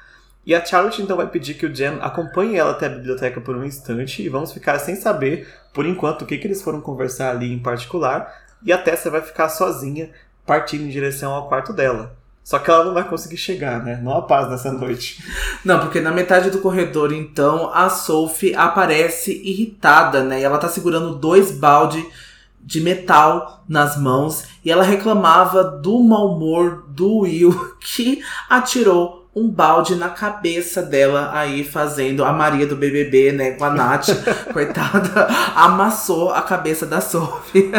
E a Charlotte então vai pedir que o Jen acompanhe ela até a biblioteca por um instante e vamos ficar sem saber, por enquanto, o que, que eles foram conversar ali em particular. E a Tessa vai ficar sozinha, partindo em direção ao quarto dela. Só que ela não vai conseguir chegar, né? Não há paz nessa noite. Não, porque na metade do corredor, então, a Sophie aparece irritada, né? E ela tá segurando dois baldes de metal nas mãos e ela reclamava do mau humor do Will que atirou um balde na cabeça dela aí fazendo a Maria do BBB, né, com a Nath, coitada, amassou a cabeça da Sophie.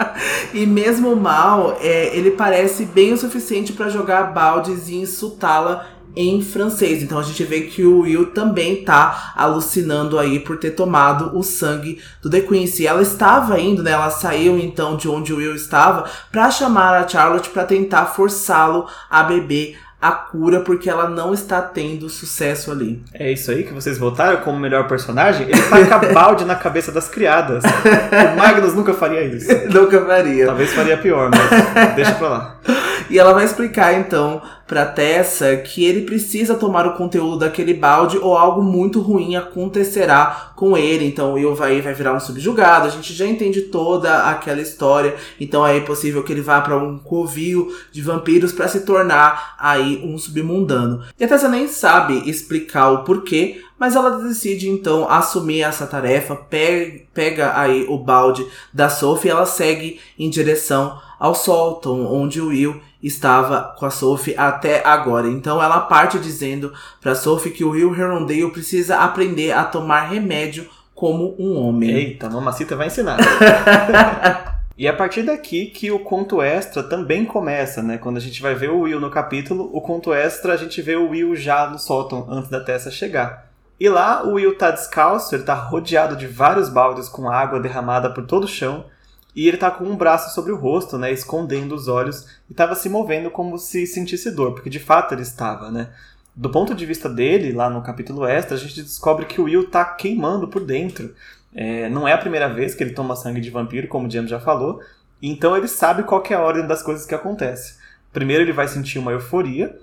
e mesmo mal, é, ele parece bem o suficiente para jogar baldes e insultá-la em francês. Então a gente vê que o Will também tá alucinando aí por ter tomado o sangue do The Quincy. Ela estava indo, né? Ela saiu então de onde o Will estava para chamar a Charlotte para tentar forçá-lo a beber a cura porque ela não está tendo sucesso ali. É isso aí que vocês votaram como melhor personagem? Ele taca balde na cabeça das criadas. O Magnus nunca faria isso. nunca faria. Talvez faria pior, mas deixa pra lá. E ela vai explicar então para Tessa que ele precisa tomar o conteúdo daquele balde ou algo muito ruim acontecerá com ele. Então o Will vai, virar um subjugado. A gente já entende toda aquela história. Então é possível que ele vá para um covil de vampiros para se tornar aí um submundano. E a Tessa nem sabe explicar o porquê, mas ela decide então assumir essa tarefa, pega aí o balde da Sophie e ela segue em direção ao sótão onde o Will estava com a Sophie até agora. Então ela parte dizendo para Sophie que o Will Herondale precisa aprender a tomar remédio como um homem. Eita, mamacita vai ensinar. E é a partir daqui que o conto extra também começa, né? Quando a gente vai ver o Will no capítulo, o conto extra a gente vê o Will já no sótão antes da Tessa chegar. E lá o Will tá descalço, ele tá rodeado de vários baldes com água derramada por todo o chão, e ele tá com um braço sobre o rosto, né, escondendo os olhos, e estava se movendo como se sentisse dor, porque de fato ele estava, né? Do ponto de vista dele, lá no capítulo extra, a gente descobre que o Will tá queimando por dentro. É, não é a primeira vez que ele toma sangue de vampiro, como o James já falou, então ele sabe qual é a ordem das coisas que acontece. Primeiro ele vai sentir uma euforia,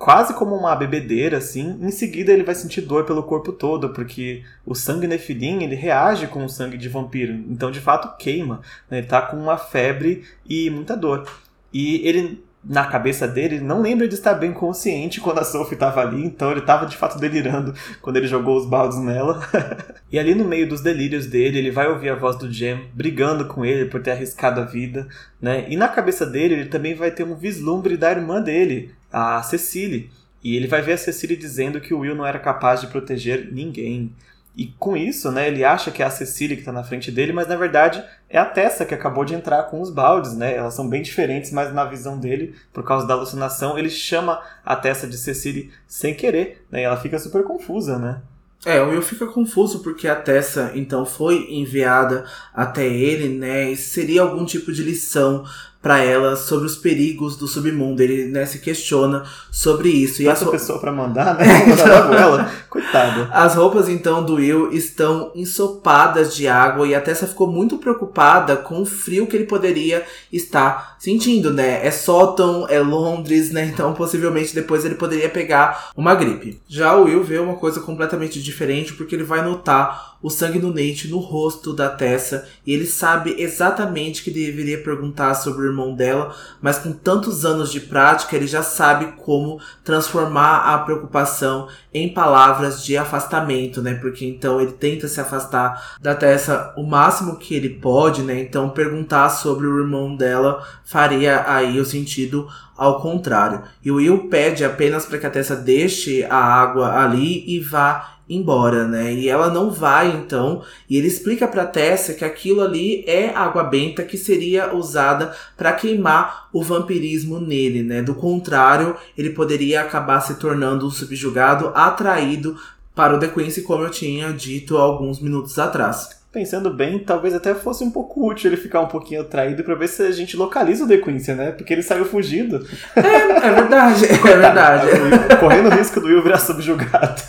quase como uma bebedeira, assim. Em seguida ele vai sentir dor pelo corpo todo, porque o sangue Nefilim, ele reage com o sangue de vampiro. Então, de fato, queima. Né? Ele tá com uma febre e muita dor. E ele na cabeça dele, ele não lembra de estar bem consciente quando a Sophie estava ali, então ele estava de fato delirando quando ele jogou os baldes nela. e ali no meio dos delírios dele, ele vai ouvir a voz do Jem brigando com ele por ter arriscado a vida, né? E na cabeça dele, ele também vai ter um vislumbre da irmã dele, a Cecily. E ele vai ver a Cecily dizendo que o Will não era capaz de proteger ninguém. E com isso, né, ele acha que é a Cecília que está na frente dele, mas na verdade é a Tessa que acabou de entrar com os baldes, né? Elas são bem diferentes, mas na visão dele, por causa da alucinação, ele chama a Tessa de Cecília sem querer, né? E ela fica super confusa, né? É, o Will fica confuso porque a Tessa então foi enviada até ele, né? Seria algum tipo de lição para ela sobre os perigos do submundo. Ele né, se questiona sobre isso. E essa ro... pessoa para mandar, né? Mandar ela. Coitada. As roupas então do Will estão ensopadas de água e a Tessa ficou muito preocupada com o frio que ele poderia estar sentindo, né? É Sótão, é Londres, né? Então possivelmente depois ele poderia pegar uma gripe. Já o Will vê uma coisa completamente diferente porque ele vai notar o sangue do Nate no rosto da Tessa e ele sabe exatamente que deveria perguntar sobre o irmão dela, mas com tantos anos de prática ele já sabe como transformar a preocupação em palavras de afastamento, né? Porque então ele tenta se afastar da Tessa o máximo que ele pode, né? Então perguntar sobre o irmão dela faria aí o sentido ao contrário. E o Will pede apenas para que a Tessa deixe a água ali e vá embora, né? E ela não vai então, e ele explica para Tessa que aquilo ali é água benta que seria usada para queimar o vampirismo nele, né? Do contrário, ele poderia acabar se tornando um subjugado atraído para o The Quincy, como eu tinha dito alguns minutos atrás. Pensando bem, talvez até fosse um pouco útil ele ficar um pouquinho atraído para ver se a gente localiza o The Quincy, né? Porque ele saiu fugindo. É, é verdade, é verdade. Correndo o risco do Will virar subjugado.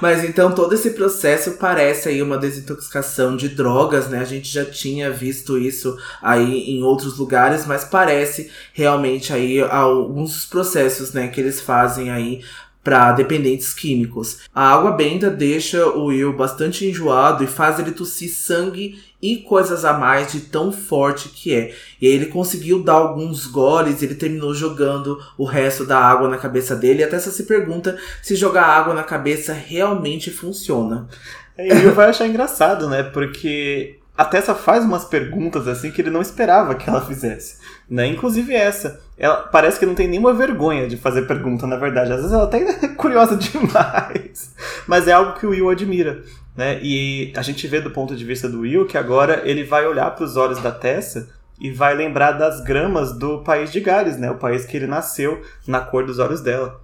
Mas então todo esse processo parece aí uma desintoxicação de drogas, né? A gente já tinha visto isso aí em outros lugares, mas parece realmente aí alguns processos, né, que eles fazem aí para dependentes químicos. A água benta deixa o Will bastante enjoado e faz ele tossir sangue e coisas a mais de tão forte que é. E aí ele conseguiu dar alguns goles, ele terminou jogando o resto da água na cabeça dele. E até se pergunta se jogar água na cabeça realmente funciona. E Will vai achar engraçado, né? Porque a Tessa faz umas perguntas assim que ele não esperava que ela fizesse, né? Inclusive essa. Ela parece que não tem nenhuma vergonha de fazer pergunta, na verdade. Às vezes ela até é curiosa demais. Mas é algo que o Will admira, né? E a gente vê do ponto de vista do Will que agora ele vai olhar para os olhos da Tessa e vai lembrar das gramas do país de Gales, né? O país que ele nasceu na cor dos olhos dela.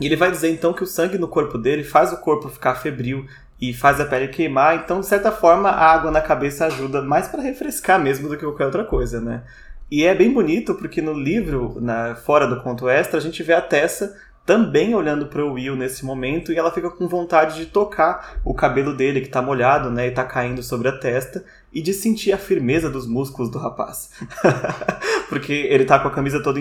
E ele vai dizer então que o sangue no corpo dele faz o corpo ficar febril e faz a pele queimar, então de certa forma a água na cabeça ajuda mais para refrescar mesmo do que qualquer outra coisa, né? E é bem bonito porque no livro, na, fora do conto extra, a gente vê a Tessa também olhando para o Will nesse momento e ela fica com vontade de tocar o cabelo dele que está molhado, né, e está caindo sobre a testa e de sentir a firmeza dos músculos do rapaz. Porque ele está com a camisa toda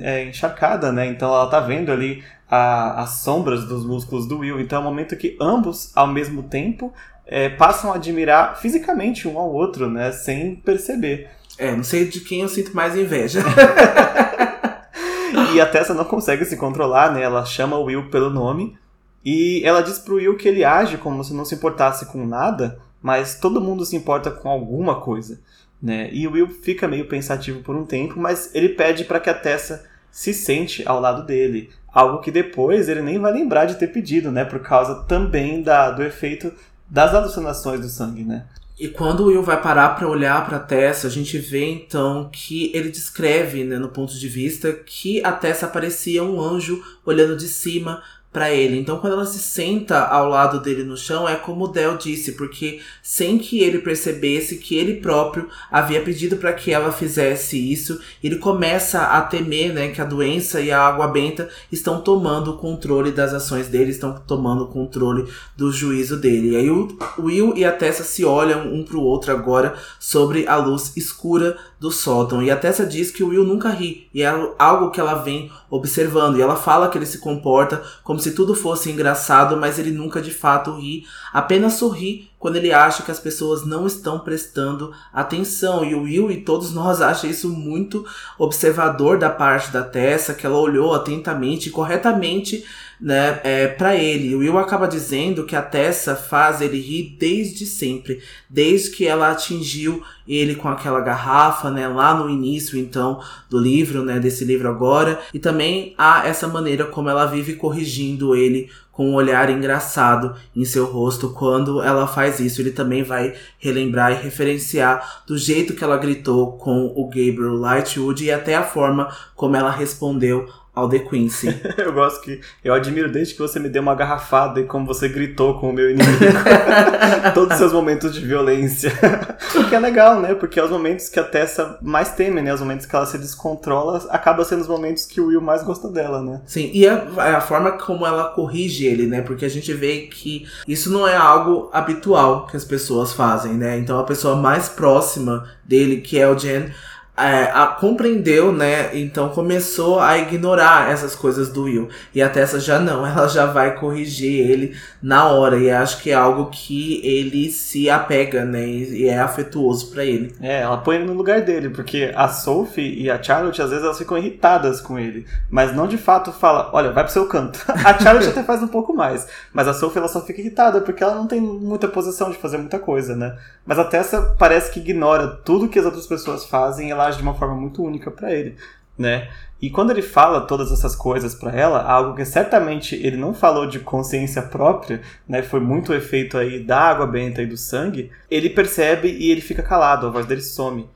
é, encharcada, né? Então ela está vendo ali a, as sombras dos músculos do Will. Então é um momento que ambos, ao mesmo tempo, é, passam a admirar fisicamente um ao outro, né? Sem perceber. É, não sei de quem eu sinto mais inveja. e a Tessa não consegue se controlar, né? Ela chama o Will pelo nome e ela diz pro Will que ele age como se não se importasse com nada, mas todo mundo se importa com alguma coisa, né? E o Will fica meio pensativo por um tempo, mas ele pede para que a Tessa se sente ao lado dele, algo que depois ele nem vai lembrar de ter pedido, né? Por causa também da, do efeito das alucinações do sangue, né? E quando o Will vai parar para olhar para Tessa, a gente vê então que ele descreve, né, no ponto de vista, que a Tessa parecia um anjo olhando de cima para ele. Então, quando ela se senta ao lado dele no chão, é como o Del disse, porque sem que ele percebesse que ele próprio havia pedido para que ela fizesse isso, ele começa a temer, né, que a doença e a água benta estão tomando o controle das ações dele, estão tomando o controle do juízo dele. E aí o Will e a Tessa se olham um pro outro agora sobre a luz escura do sótão. E a Tessa diz que o Will nunca ri, e é algo que ela vem observando. E ela fala que ele se comporta como se tudo fosse engraçado, mas ele nunca de fato ri, apenas sorri quando ele acha que as pessoas não estão prestando atenção. E o Will e todos nós acham isso muito observador da parte da Tessa, que ela olhou atentamente e corretamente né, é, para ele. O Will acaba dizendo que a Tessa faz ele rir desde sempre, desde que ela atingiu ele com aquela garrafa, né, lá no início então do livro, né, desse livro agora, e também há essa maneira como ela vive corrigindo ele com um olhar engraçado em seu rosto quando ela faz isso. Ele também vai relembrar e referenciar do jeito que ela gritou com o Gabriel Lightwood e até a forma como ela respondeu ao The Quincy. eu gosto que. Eu admiro desde que você me deu uma garrafada e como você gritou com o meu inimigo. Todos os seus momentos de violência. o que é legal, né? Porque é os momentos que a Tessa mais teme, né? Os momentos que ela se descontrola, acaba sendo os momentos que o Will mais gosta dela, né? Sim, e a, a forma como ela corrige ele, né? Porque a gente vê que isso não é algo habitual que as pessoas fazem, né? Então a pessoa mais próxima dele, que é o Jen é, a, compreendeu, né? Então começou a ignorar essas coisas do Will. E a Tessa já não, ela já vai corrigir ele na hora. E acho que é algo que ele se apega, né? E é afetuoso para ele. É, ela põe ele no lugar dele, porque a Sophie e a Charlotte às vezes elas ficam irritadas com ele. Mas não de fato fala, olha, vai pro seu canto. a Charlotte até faz um pouco mais. Mas a Sophie ela só fica irritada porque ela não tem muita posição de fazer muita coisa, né? Mas a Tessa parece que ignora tudo que as outras pessoas fazem. Ela age de uma forma muito única para ele, né? E quando ele fala todas essas coisas para ela, algo que certamente ele não falou de consciência própria, né? Foi muito o efeito aí da água benta e do sangue. Ele percebe e ele fica calado, a voz dele some.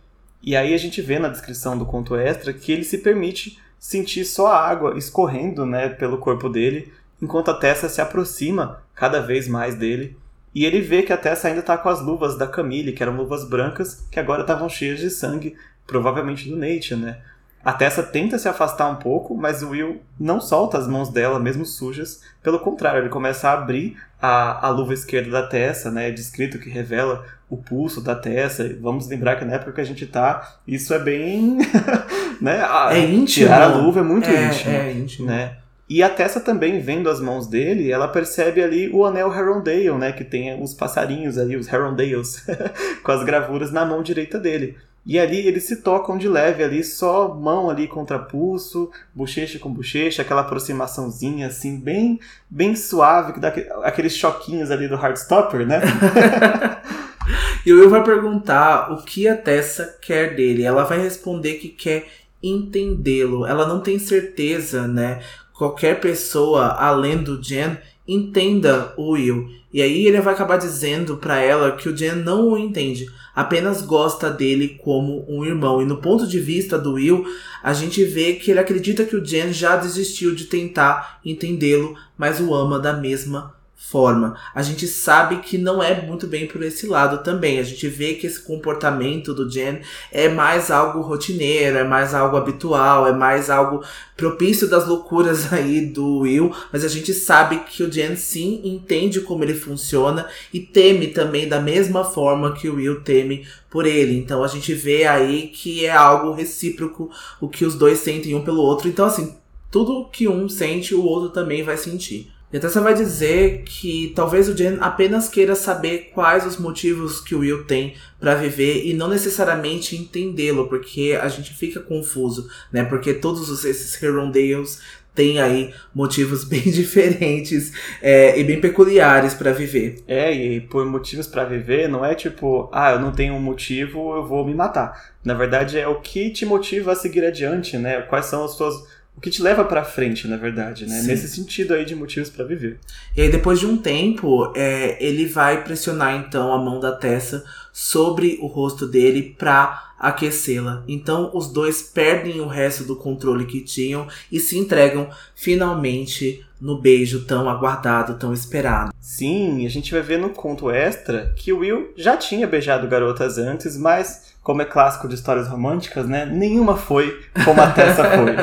E aí a gente vê na descrição do conto extra que ele se permite sentir só a água escorrendo, né, pelo corpo dele, enquanto a Tessa se aproxima cada vez mais dele e ele vê que a Tessa ainda está com as luvas da Camille, que eram luvas brancas, que agora estavam cheias de sangue, provavelmente do Nate, né? A Tessa tenta se afastar um pouco, mas o Will não solta as mãos dela, mesmo sujas. Pelo contrário, ele começa a abrir a, a luva esquerda da Tessa, né? É descrito que revela o pulso da Tessa. Vamos lembrar que na época que a gente tá, isso é bem. né? é íntimo. Tirar a luva é muito é, íntimo. É íntimo. Né? E a Tessa também, vendo as mãos dele, ela percebe ali o anel Herondale, né? Que tem os passarinhos ali, os Herondales, com as gravuras na mão direita dele. E ali eles se tocam de leve ali, só mão ali contra pulso, bochecha com bochecha, aquela aproximaçãozinha assim, bem bem suave, que dá aqueles choquinhos ali do Heartstopper, né? e o Will vai perguntar o que a Tessa quer dele. Ela vai responder que quer entendê-lo. Ela não tem certeza, né? Qualquer pessoa além do Jen entenda o Will. E aí ele vai acabar dizendo para ela que o Jen não o entende, apenas gosta dele como um irmão. E no ponto de vista do Will, a gente vê que ele acredita que o Jen já desistiu de tentar entendê-lo, mas o ama da mesma forma. A gente sabe que não é muito bem por esse lado também. A gente vê que esse comportamento do Jen é mais algo rotineiro, é mais algo habitual, é mais algo propício das loucuras aí do Will, mas a gente sabe que o Jen sim entende como ele funciona e teme também da mesma forma que o Will teme por ele. Então a gente vê aí que é algo recíproco o que os dois sentem um pelo outro. Então assim, tudo que um sente, o outro também vai sentir. E até você vai dizer que talvez o Jen apenas queira saber quais os motivos que o Will tem para viver e não necessariamente entendê-lo, porque a gente fica confuso, né? Porque todos esses Herondales têm aí motivos bem diferentes é, e bem peculiares para viver. É, e por motivos para viver não é tipo, ah, eu não tenho um motivo, eu vou me matar. Na verdade é o que te motiva a seguir adiante, né? Quais são as suas o que te leva para frente, na verdade, né? Sim. Nesse sentido aí de motivos para viver. E aí depois de um tempo, é, ele vai pressionar então a mão da Tessa sobre o rosto dele pra aquecê-la. Então os dois perdem o resto do controle que tinham e se entregam finalmente no beijo tão aguardado, tão esperado. Sim, a gente vai ver no conto extra que o Will já tinha beijado garotas antes, mas como é clássico de histórias românticas, né? Nenhuma foi como a Tessa foi.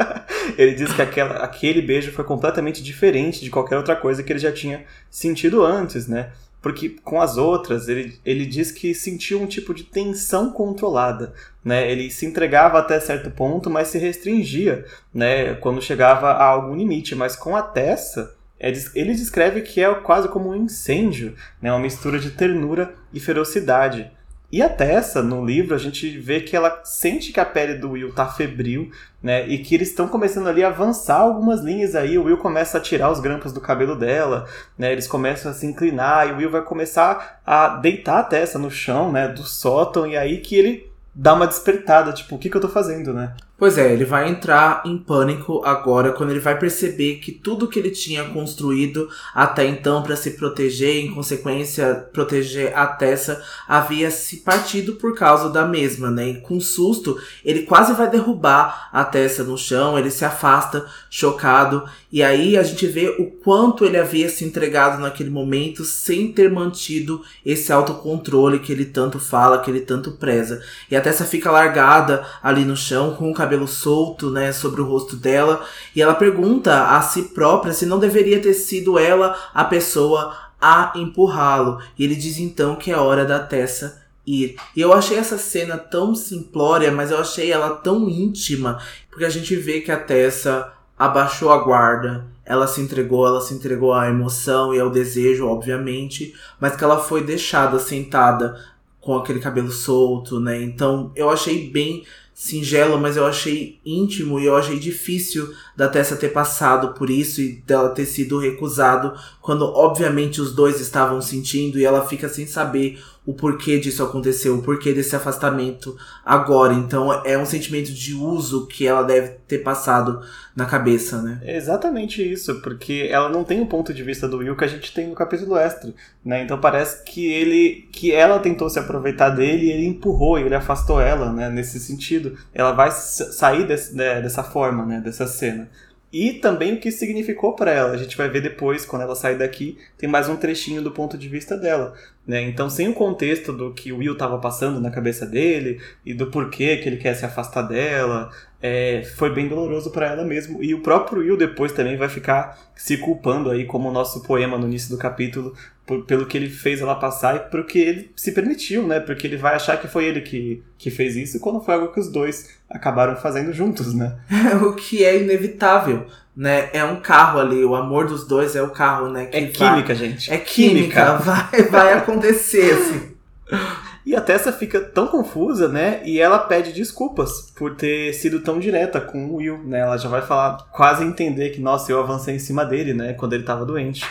ele diz que aquela, aquele beijo foi completamente diferente de qualquer outra coisa que ele já tinha sentido antes, né? Porque com as outras, ele, ele diz que sentiu um tipo de tensão controlada, né? Ele se entregava até certo ponto, mas se restringia, né? Quando chegava a algum limite. Mas com a Tessa, é ele descreve que é quase como um incêndio, né? Uma mistura de ternura e ferocidade. E a Tessa, no livro, a gente vê que ela sente que a pele do Will tá febril, né? E que eles estão começando ali a avançar algumas linhas aí. O Will começa a tirar os grampos do cabelo dela, né? Eles começam a se inclinar e o Will vai começar a deitar a Tessa no chão, né? Do sótão, e aí que ele dá uma despertada, tipo, o que, que eu tô fazendo, né? Pois é, ele vai entrar em pânico agora quando ele vai perceber que tudo que ele tinha construído até então para se proteger, em consequência proteger a Tessa, havia se partido por causa da mesma, né? E com susto, ele quase vai derrubar a Tessa no chão, ele se afasta, chocado, e aí a gente vê o quanto ele havia se entregado naquele momento sem ter mantido esse autocontrole que ele tanto fala, que ele tanto preza. E a Tessa fica largada ali no chão com o cabelo cabelo solto, né, sobre o rosto dela, e ela pergunta a si própria se não deveria ter sido ela a pessoa a empurrá-lo. E ele diz então que é hora da Tessa ir. E eu achei essa cena tão simplória, mas eu achei ela tão íntima, porque a gente vê que a Tessa abaixou a guarda, ela se entregou, ela se entregou à emoção e ao desejo, obviamente, mas que ela foi deixada sentada com aquele cabelo solto, né? Então eu achei bem singelo, mas eu achei íntimo e eu achei difícil da Tessa ter passado por isso e dela ter sido recusado quando obviamente os dois estavam sentindo e ela fica sem saber o porquê disso aconteceu, o porquê desse afastamento agora. Então é um sentimento de uso que ela deve ter passado na cabeça, né? É exatamente isso, porque ela não tem o ponto de vista do Will que a gente tem no capítulo extra, né? Então parece que ele, que ela tentou se aproveitar dele e ele empurrou, ele afastou ela, né? Nesse sentido, ela vai sair desse, dessa forma, né? Dessa cena e também o que significou para ela. A gente vai ver depois, quando ela sair daqui, tem mais um trechinho do ponto de vista dela. Né? Então, sem o contexto do que o Will estava passando na cabeça dele e do porquê que ele quer se afastar dela, é, foi bem doloroso para ela mesmo. E o próprio Will depois também vai ficar se culpando aí, como o nosso poema no início do capítulo, por, pelo que ele fez ela passar e porque ele se permitiu, né? Porque ele vai achar que foi ele que, que fez isso, quando foi algo que os dois acabaram fazendo juntos, né? o que é inevitável, né? É um carro ali, o amor dos dois é o carro, né? é química, vai... gente. É química, química. vai, vai acontecer, assim. E a Tessa fica tão confusa, né? E ela pede desculpas por ter sido tão direta com o Will, né? Ela já vai falar, quase entender que, nossa, eu avancei em cima dele, né? Quando ele tava doente.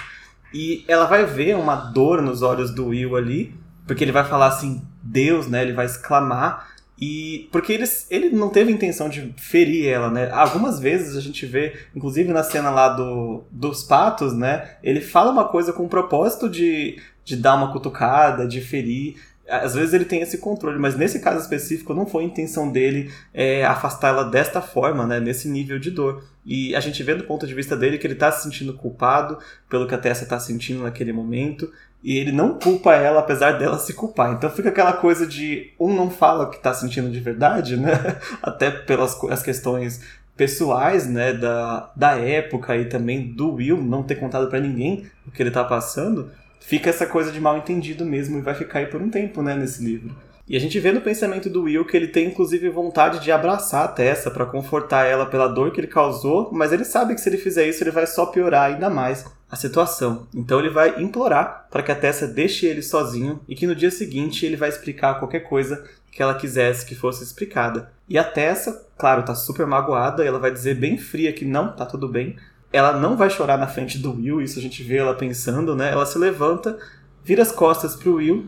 E ela vai ver uma dor nos olhos do Will ali, porque ele vai falar assim, Deus, né? Ele vai exclamar. E porque eles, ele não teve intenção de ferir ela, né? Algumas vezes a gente vê, inclusive na cena lá do, dos patos, né? Ele fala uma coisa com o propósito de, de dar uma cutucada, de ferir às vezes ele tem esse controle, mas nesse caso específico não foi a intenção dele é, afastá-la desta forma, né, nesse nível de dor. E a gente vê do ponto de vista dele que ele está se sentindo culpado pelo que a Tessa está sentindo naquele momento, e ele não culpa ela apesar dela se culpar. Então fica aquela coisa de um não fala o que está sentindo de verdade, né, até pelas as questões pessoais, né, da, da época e também do Will não ter contado para ninguém o que ele está passando fica essa coisa de mal entendido mesmo e vai ficar aí por um tempo, né, nesse livro. E a gente vê no pensamento do Will que ele tem inclusive vontade de abraçar a Tessa para confortar ela pela dor que ele causou, mas ele sabe que se ele fizer isso ele vai só piorar ainda mais a situação. Então ele vai implorar para que a Tessa deixe ele sozinho e que no dia seguinte ele vai explicar qualquer coisa que ela quisesse que fosse explicada. E a Tessa, claro, tá super magoada, ela vai dizer bem fria que não, tá tudo bem, ela não vai chorar na frente do Will, isso a gente vê ela pensando, né? Ela se levanta, vira as costas pro Will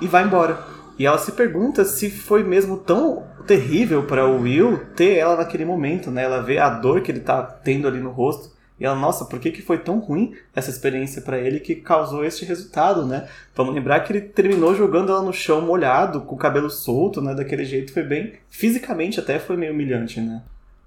e vai embora. E ela se pergunta se foi mesmo tão terrível para o Will ter ela naquele momento, né? Ela vê a dor que ele tá tendo ali no rosto E ela, nossa, por que, que foi tão ruim essa experiência para ele que causou este resultado, né? Vamos lembrar que ele terminou jogando ela no chão molhado, com o cabelo solto, né? Daquele jeito foi bem. Fisicamente até foi meio humilhante, né?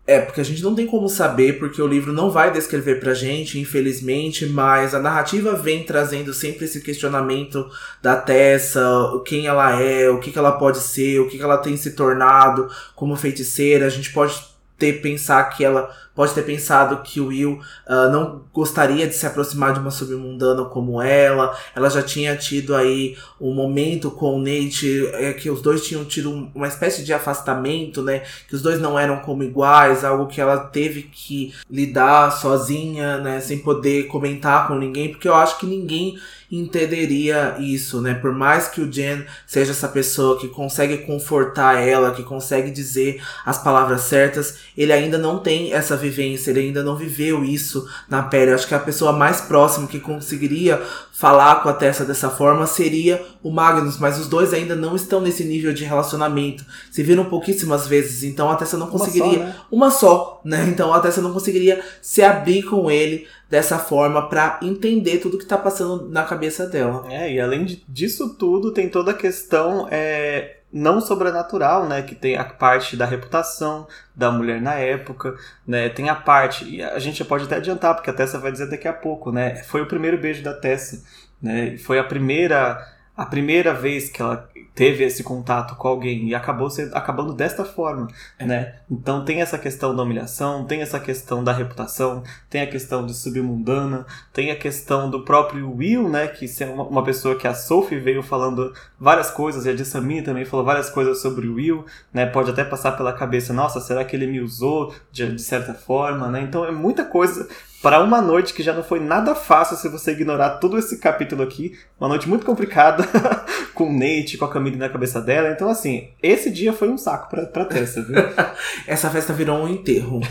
É, porque a gente não tem como saber, porque o livro não vai descrever pra gente, infelizmente, mas a narrativa vem trazendo sempre esse questionamento da Tessa, quem ela é, o que, que ela pode ser, o que, que ela tem se tornado como feiticeira. A gente pode ter pensar que ela pode ter pensado que o Will uh, não gostaria de se aproximar de uma submundana como ela. Ela já tinha tido aí um momento com o Nate é, que os dois tinham tido uma espécie de afastamento, né? Que os dois não eram como iguais, algo que ela teve que lidar sozinha, né? Sem poder comentar com ninguém, porque eu acho que ninguém entenderia isso, né? Por mais que o Jen seja essa pessoa que consegue confortar ela, que consegue dizer as palavras certas, ele ainda não tem essa vivência, ele ainda não viveu isso na pele. Eu acho que a pessoa mais próxima que conseguiria falar com a Tessa dessa forma seria o Magnus, mas os dois ainda não estão nesse nível de relacionamento. Se viram pouquíssimas vezes, então a Tessa não conseguiria. Uma só, né? Uma só, né? Então a Tessa não conseguiria se abrir com ele dessa forma para entender tudo que tá passando na cabeça dela. É, e além disso tudo, tem toda a questão é, não sobrenatural, né? Que tem a parte da reputação da mulher na época, né? Tem a parte, e a gente pode até adiantar, porque a Tessa vai dizer daqui a pouco, né? Foi o primeiro beijo da Tessa, né? Foi a primeira a primeira vez que ela teve esse contato com alguém e acabou sendo, acabando desta forma, é. né? Então tem essa questão da humilhação, tem essa questão da reputação, tem a questão de submundana, tem a questão do próprio Will, né? Que é uma, uma pessoa que a Sophie veio falando várias coisas, e a Jessamine também falou várias coisas sobre o Will, né? Pode até passar pela cabeça, nossa, será que ele me usou de, de certa forma, né? Então é muita coisa para uma noite que já não foi nada fácil se você ignorar todo esse capítulo aqui. Uma noite muito complicada, com o Nate, com a Camille na cabeça dela. Então, assim, esse dia foi um saco pra, pra Tessa, viu? Essa festa virou um enterro.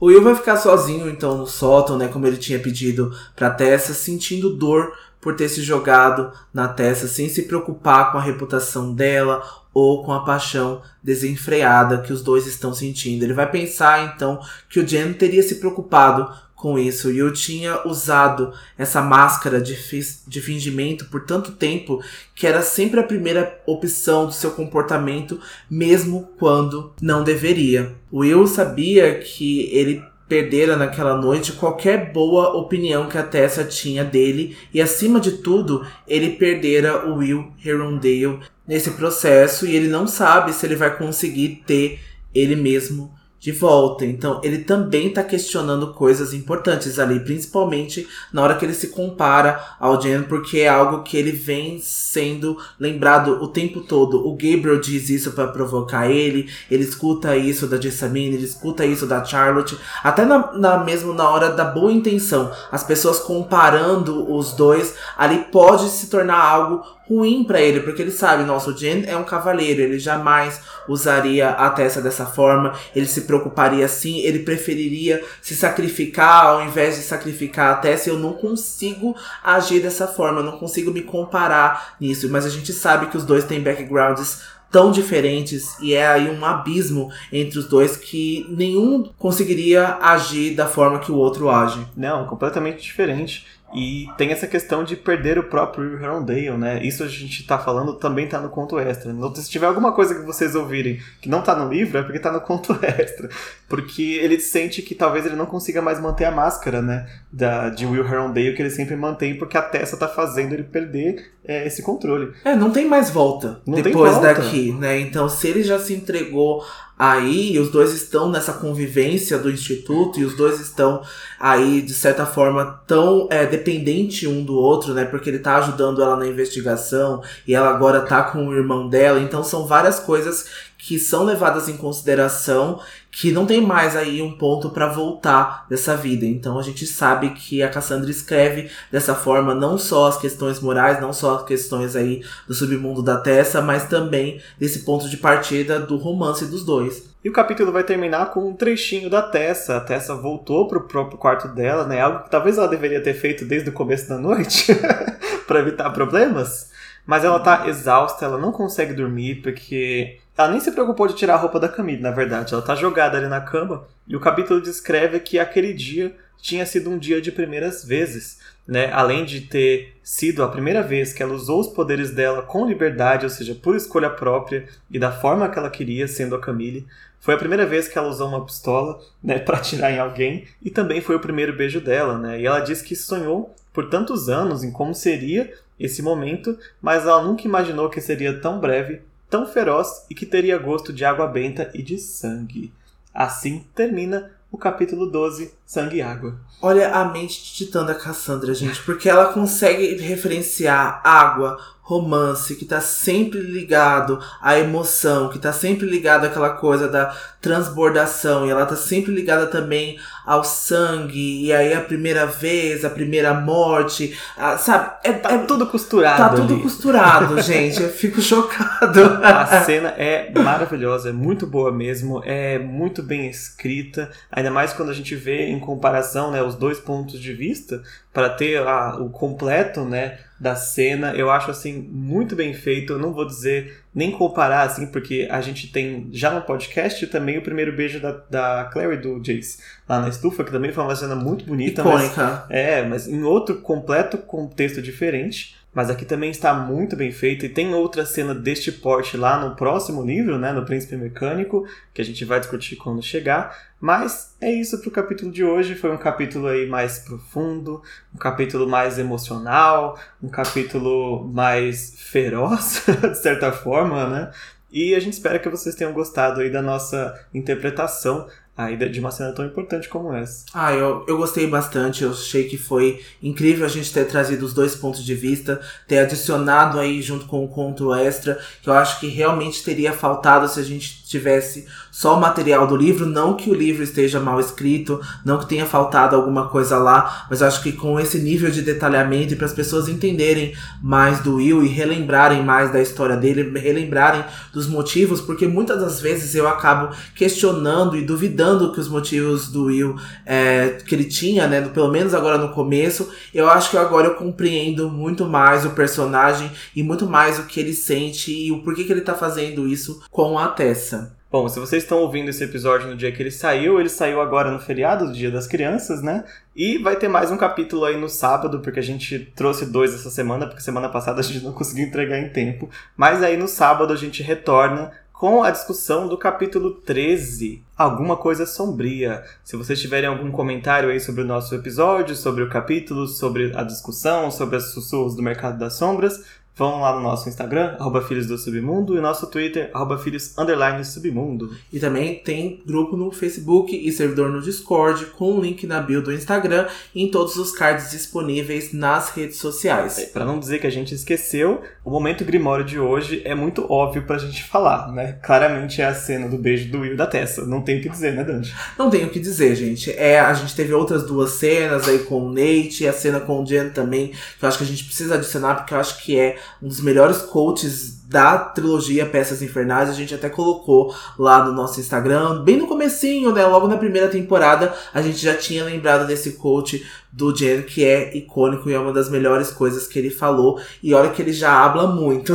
o Will vai ficar sozinho, então, no sótão, né? Como ele tinha pedido pra Tessa, sentindo dor por ter se jogado na Tessa sem se preocupar com a reputação dela ou com a paixão desenfreada que os dois estão sentindo. Ele vai pensar então que o Jen teria se preocupado com isso e eu tinha usado essa máscara de, de fingimento por tanto tempo que era sempre a primeira opção do seu comportamento, mesmo quando não deveria. O Will sabia que ele perdera naquela noite qualquer boa opinião que a Tessa tinha dele. E acima de tudo ele perdera o Will Herondale nesse processo. E ele não sabe se ele vai conseguir ter ele mesmo de volta. Então, ele também está questionando coisas importantes ali, principalmente na hora que ele se compara ao Jen, porque é algo que ele vem sendo lembrado o tempo todo. O Gabriel diz isso para provocar ele, ele escuta isso da Jessamine, ele escuta isso da Charlotte, até na, na mesmo na hora da boa intenção. As pessoas comparando os dois ali pode se tornar algo ruim para ele, porque ele sabe, nossa, o Jen é um cavaleiro, ele jamais usaria a Tessa dessa forma, ele se preocuparia assim, ele preferiria se sacrificar ao invés de sacrificar a Tessa. Eu não consigo agir dessa forma, eu não consigo me comparar nisso, mas a gente sabe que os dois têm backgrounds tão diferentes e é aí um abismo entre os dois que nenhum conseguiria agir da forma que o outro age. Não, completamente diferente. E tem essa questão de perder o próprio Herondale, né? Isso a gente tá falando também tá no conto extra. Se tiver alguma coisa que vocês ouvirem que não tá no livro, é porque tá no conto extra. Porque ele sente que talvez ele não consiga mais manter a máscara, né? Da, de Will Herondale que ele sempre mantém, porque a Tessa tá fazendo ele perder é, esse controle. É, não tem mais volta não depois volta. daqui, né? Então, se ele já se entregou aí os dois estão nessa convivência do instituto e os dois estão aí de certa forma tão é, dependente um do outro, né? Porque ele tá ajudando ela na investigação e ela agora tá com o irmão dela, então são várias coisas que são levadas em consideração que não tem mais aí um ponto para voltar dessa vida. Então a gente sabe que a Cassandra escreve dessa forma não só as questões morais, não só as questões aí do submundo da Tessa, mas também desse ponto de partida do romance dos dois. E o capítulo vai terminar com um trechinho da Tessa. A Tessa voltou pro próprio quarto dela, né? Algo que talvez ela deveria ter feito desde o começo da noite para evitar problemas. Mas ela tá exausta, ela não consegue dormir porque ela nem se preocupou de tirar a roupa da Camille, na verdade. Ela tá jogada ali na cama e o capítulo descreve que aquele dia tinha sido um dia de primeiras vezes. Né? Além de ter sido a primeira vez que ela usou os poderes dela com liberdade, ou seja, por escolha própria e da forma que ela queria, sendo a Camille, foi a primeira vez que ela usou uma pistola né, para atirar em alguém e também foi o primeiro beijo dela. Né? E ela disse que sonhou por tantos anos em como seria esse momento, mas ela nunca imaginou que seria tão breve, tão feroz e que teria gosto de água benta e de sangue. Assim termina o capítulo 12, Sangue e Água. Olha a mente de titã da Cassandra, gente, porque ela consegue referenciar água, romance, que tá sempre ligado à emoção, que tá sempre ligado àquela coisa da transbordação, e ela tá sempre ligada também ao sangue, e aí a primeira vez, a primeira morte, a, sabe? É, tá é, tudo costurado. Tá tudo costurado, gente. Eu fico chocado. A cena é maravilhosa, é muito boa mesmo, é muito bem escrita, ainda mais quando a gente vê em comparação né, os dois pontos de vista, para ter a, o completo, né? Da cena. Eu acho assim muito bem feito. Eu não vou dizer nem comparar assim, porque a gente tem já no podcast também o primeiro beijo da, da Clary e do Jace lá na estufa, que também foi uma cena muito bonita. Icônica. Mas, é, mas em outro completo contexto diferente. Mas aqui também está muito bem feito e tem outra cena deste porte lá no próximo livro, né, no Príncipe Mecânico, que a gente vai discutir quando chegar. Mas é isso para o capítulo de hoje. Foi um capítulo aí mais profundo, um capítulo mais emocional, um capítulo mais feroz, de certa forma, né? E a gente espera que vocês tenham gostado aí da nossa interpretação aí de uma cena tão importante como essa. Ah, eu, eu gostei bastante, eu achei que foi incrível a gente ter trazido os dois pontos de vista, ter adicionado aí junto com o conto extra, que eu acho que realmente teria faltado se a gente tivesse só o material do livro, não que o livro esteja mal escrito, não que tenha faltado alguma coisa lá, mas acho que com esse nível de detalhamento e para as pessoas entenderem mais do Will e relembrarem mais da história dele, relembrarem dos motivos, porque muitas das vezes eu acabo questionando e duvidando que os motivos do Will é, que ele tinha, né? Pelo menos agora no começo, eu acho que agora eu compreendo muito mais o personagem e muito mais o que ele sente e o porquê que ele tá fazendo isso com a Tessa. Bom, se vocês estão ouvindo esse episódio no dia que ele saiu, ele saiu agora no feriado do Dia das Crianças, né? E vai ter mais um capítulo aí no sábado, porque a gente trouxe dois essa semana, porque semana passada a gente não conseguiu entregar em tempo. Mas aí no sábado a gente retorna com a discussão do capítulo 13, Alguma Coisa Sombria. Se vocês tiverem algum comentário aí sobre o nosso episódio, sobre o capítulo, sobre a discussão, sobre as sussurros do mercado das sombras, Vão lá no nosso Instagram, arroba Filhos do Submundo, e nosso Twitter, arroba Filhos Underline Submundo. E também tem grupo no Facebook e servidor no Discord, com o link na bio do Instagram e em todos os cards disponíveis nas redes sociais. É, para não dizer que a gente esqueceu, o momento Grimório de hoje é muito óbvio pra gente falar, né? Claramente é a cena do beijo do Will da Tessa. Não tem o que dizer, né, Dante? Não tem o que dizer, gente. É, a gente teve outras duas cenas aí com o Nate, e a cena com o Jen também, que eu acho que a gente precisa adicionar, porque eu acho que é um dos melhores coaches da trilogia Peças Infernais. A gente até colocou lá no nosso Instagram, bem no comecinho, né? Logo na primeira temporada, a gente já tinha lembrado desse coach do Jen, que é icônico e é uma das melhores coisas que ele falou. E olha que ele já habla muito.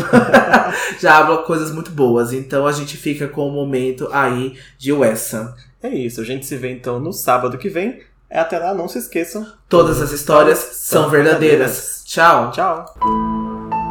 já habla coisas muito boas. Então a gente fica com o momento aí de Wessa. É isso, a gente se vê então no sábado que vem. Até lá, não se esqueçam. Todas as histórias são verdadeiras. Tchau. Tchau.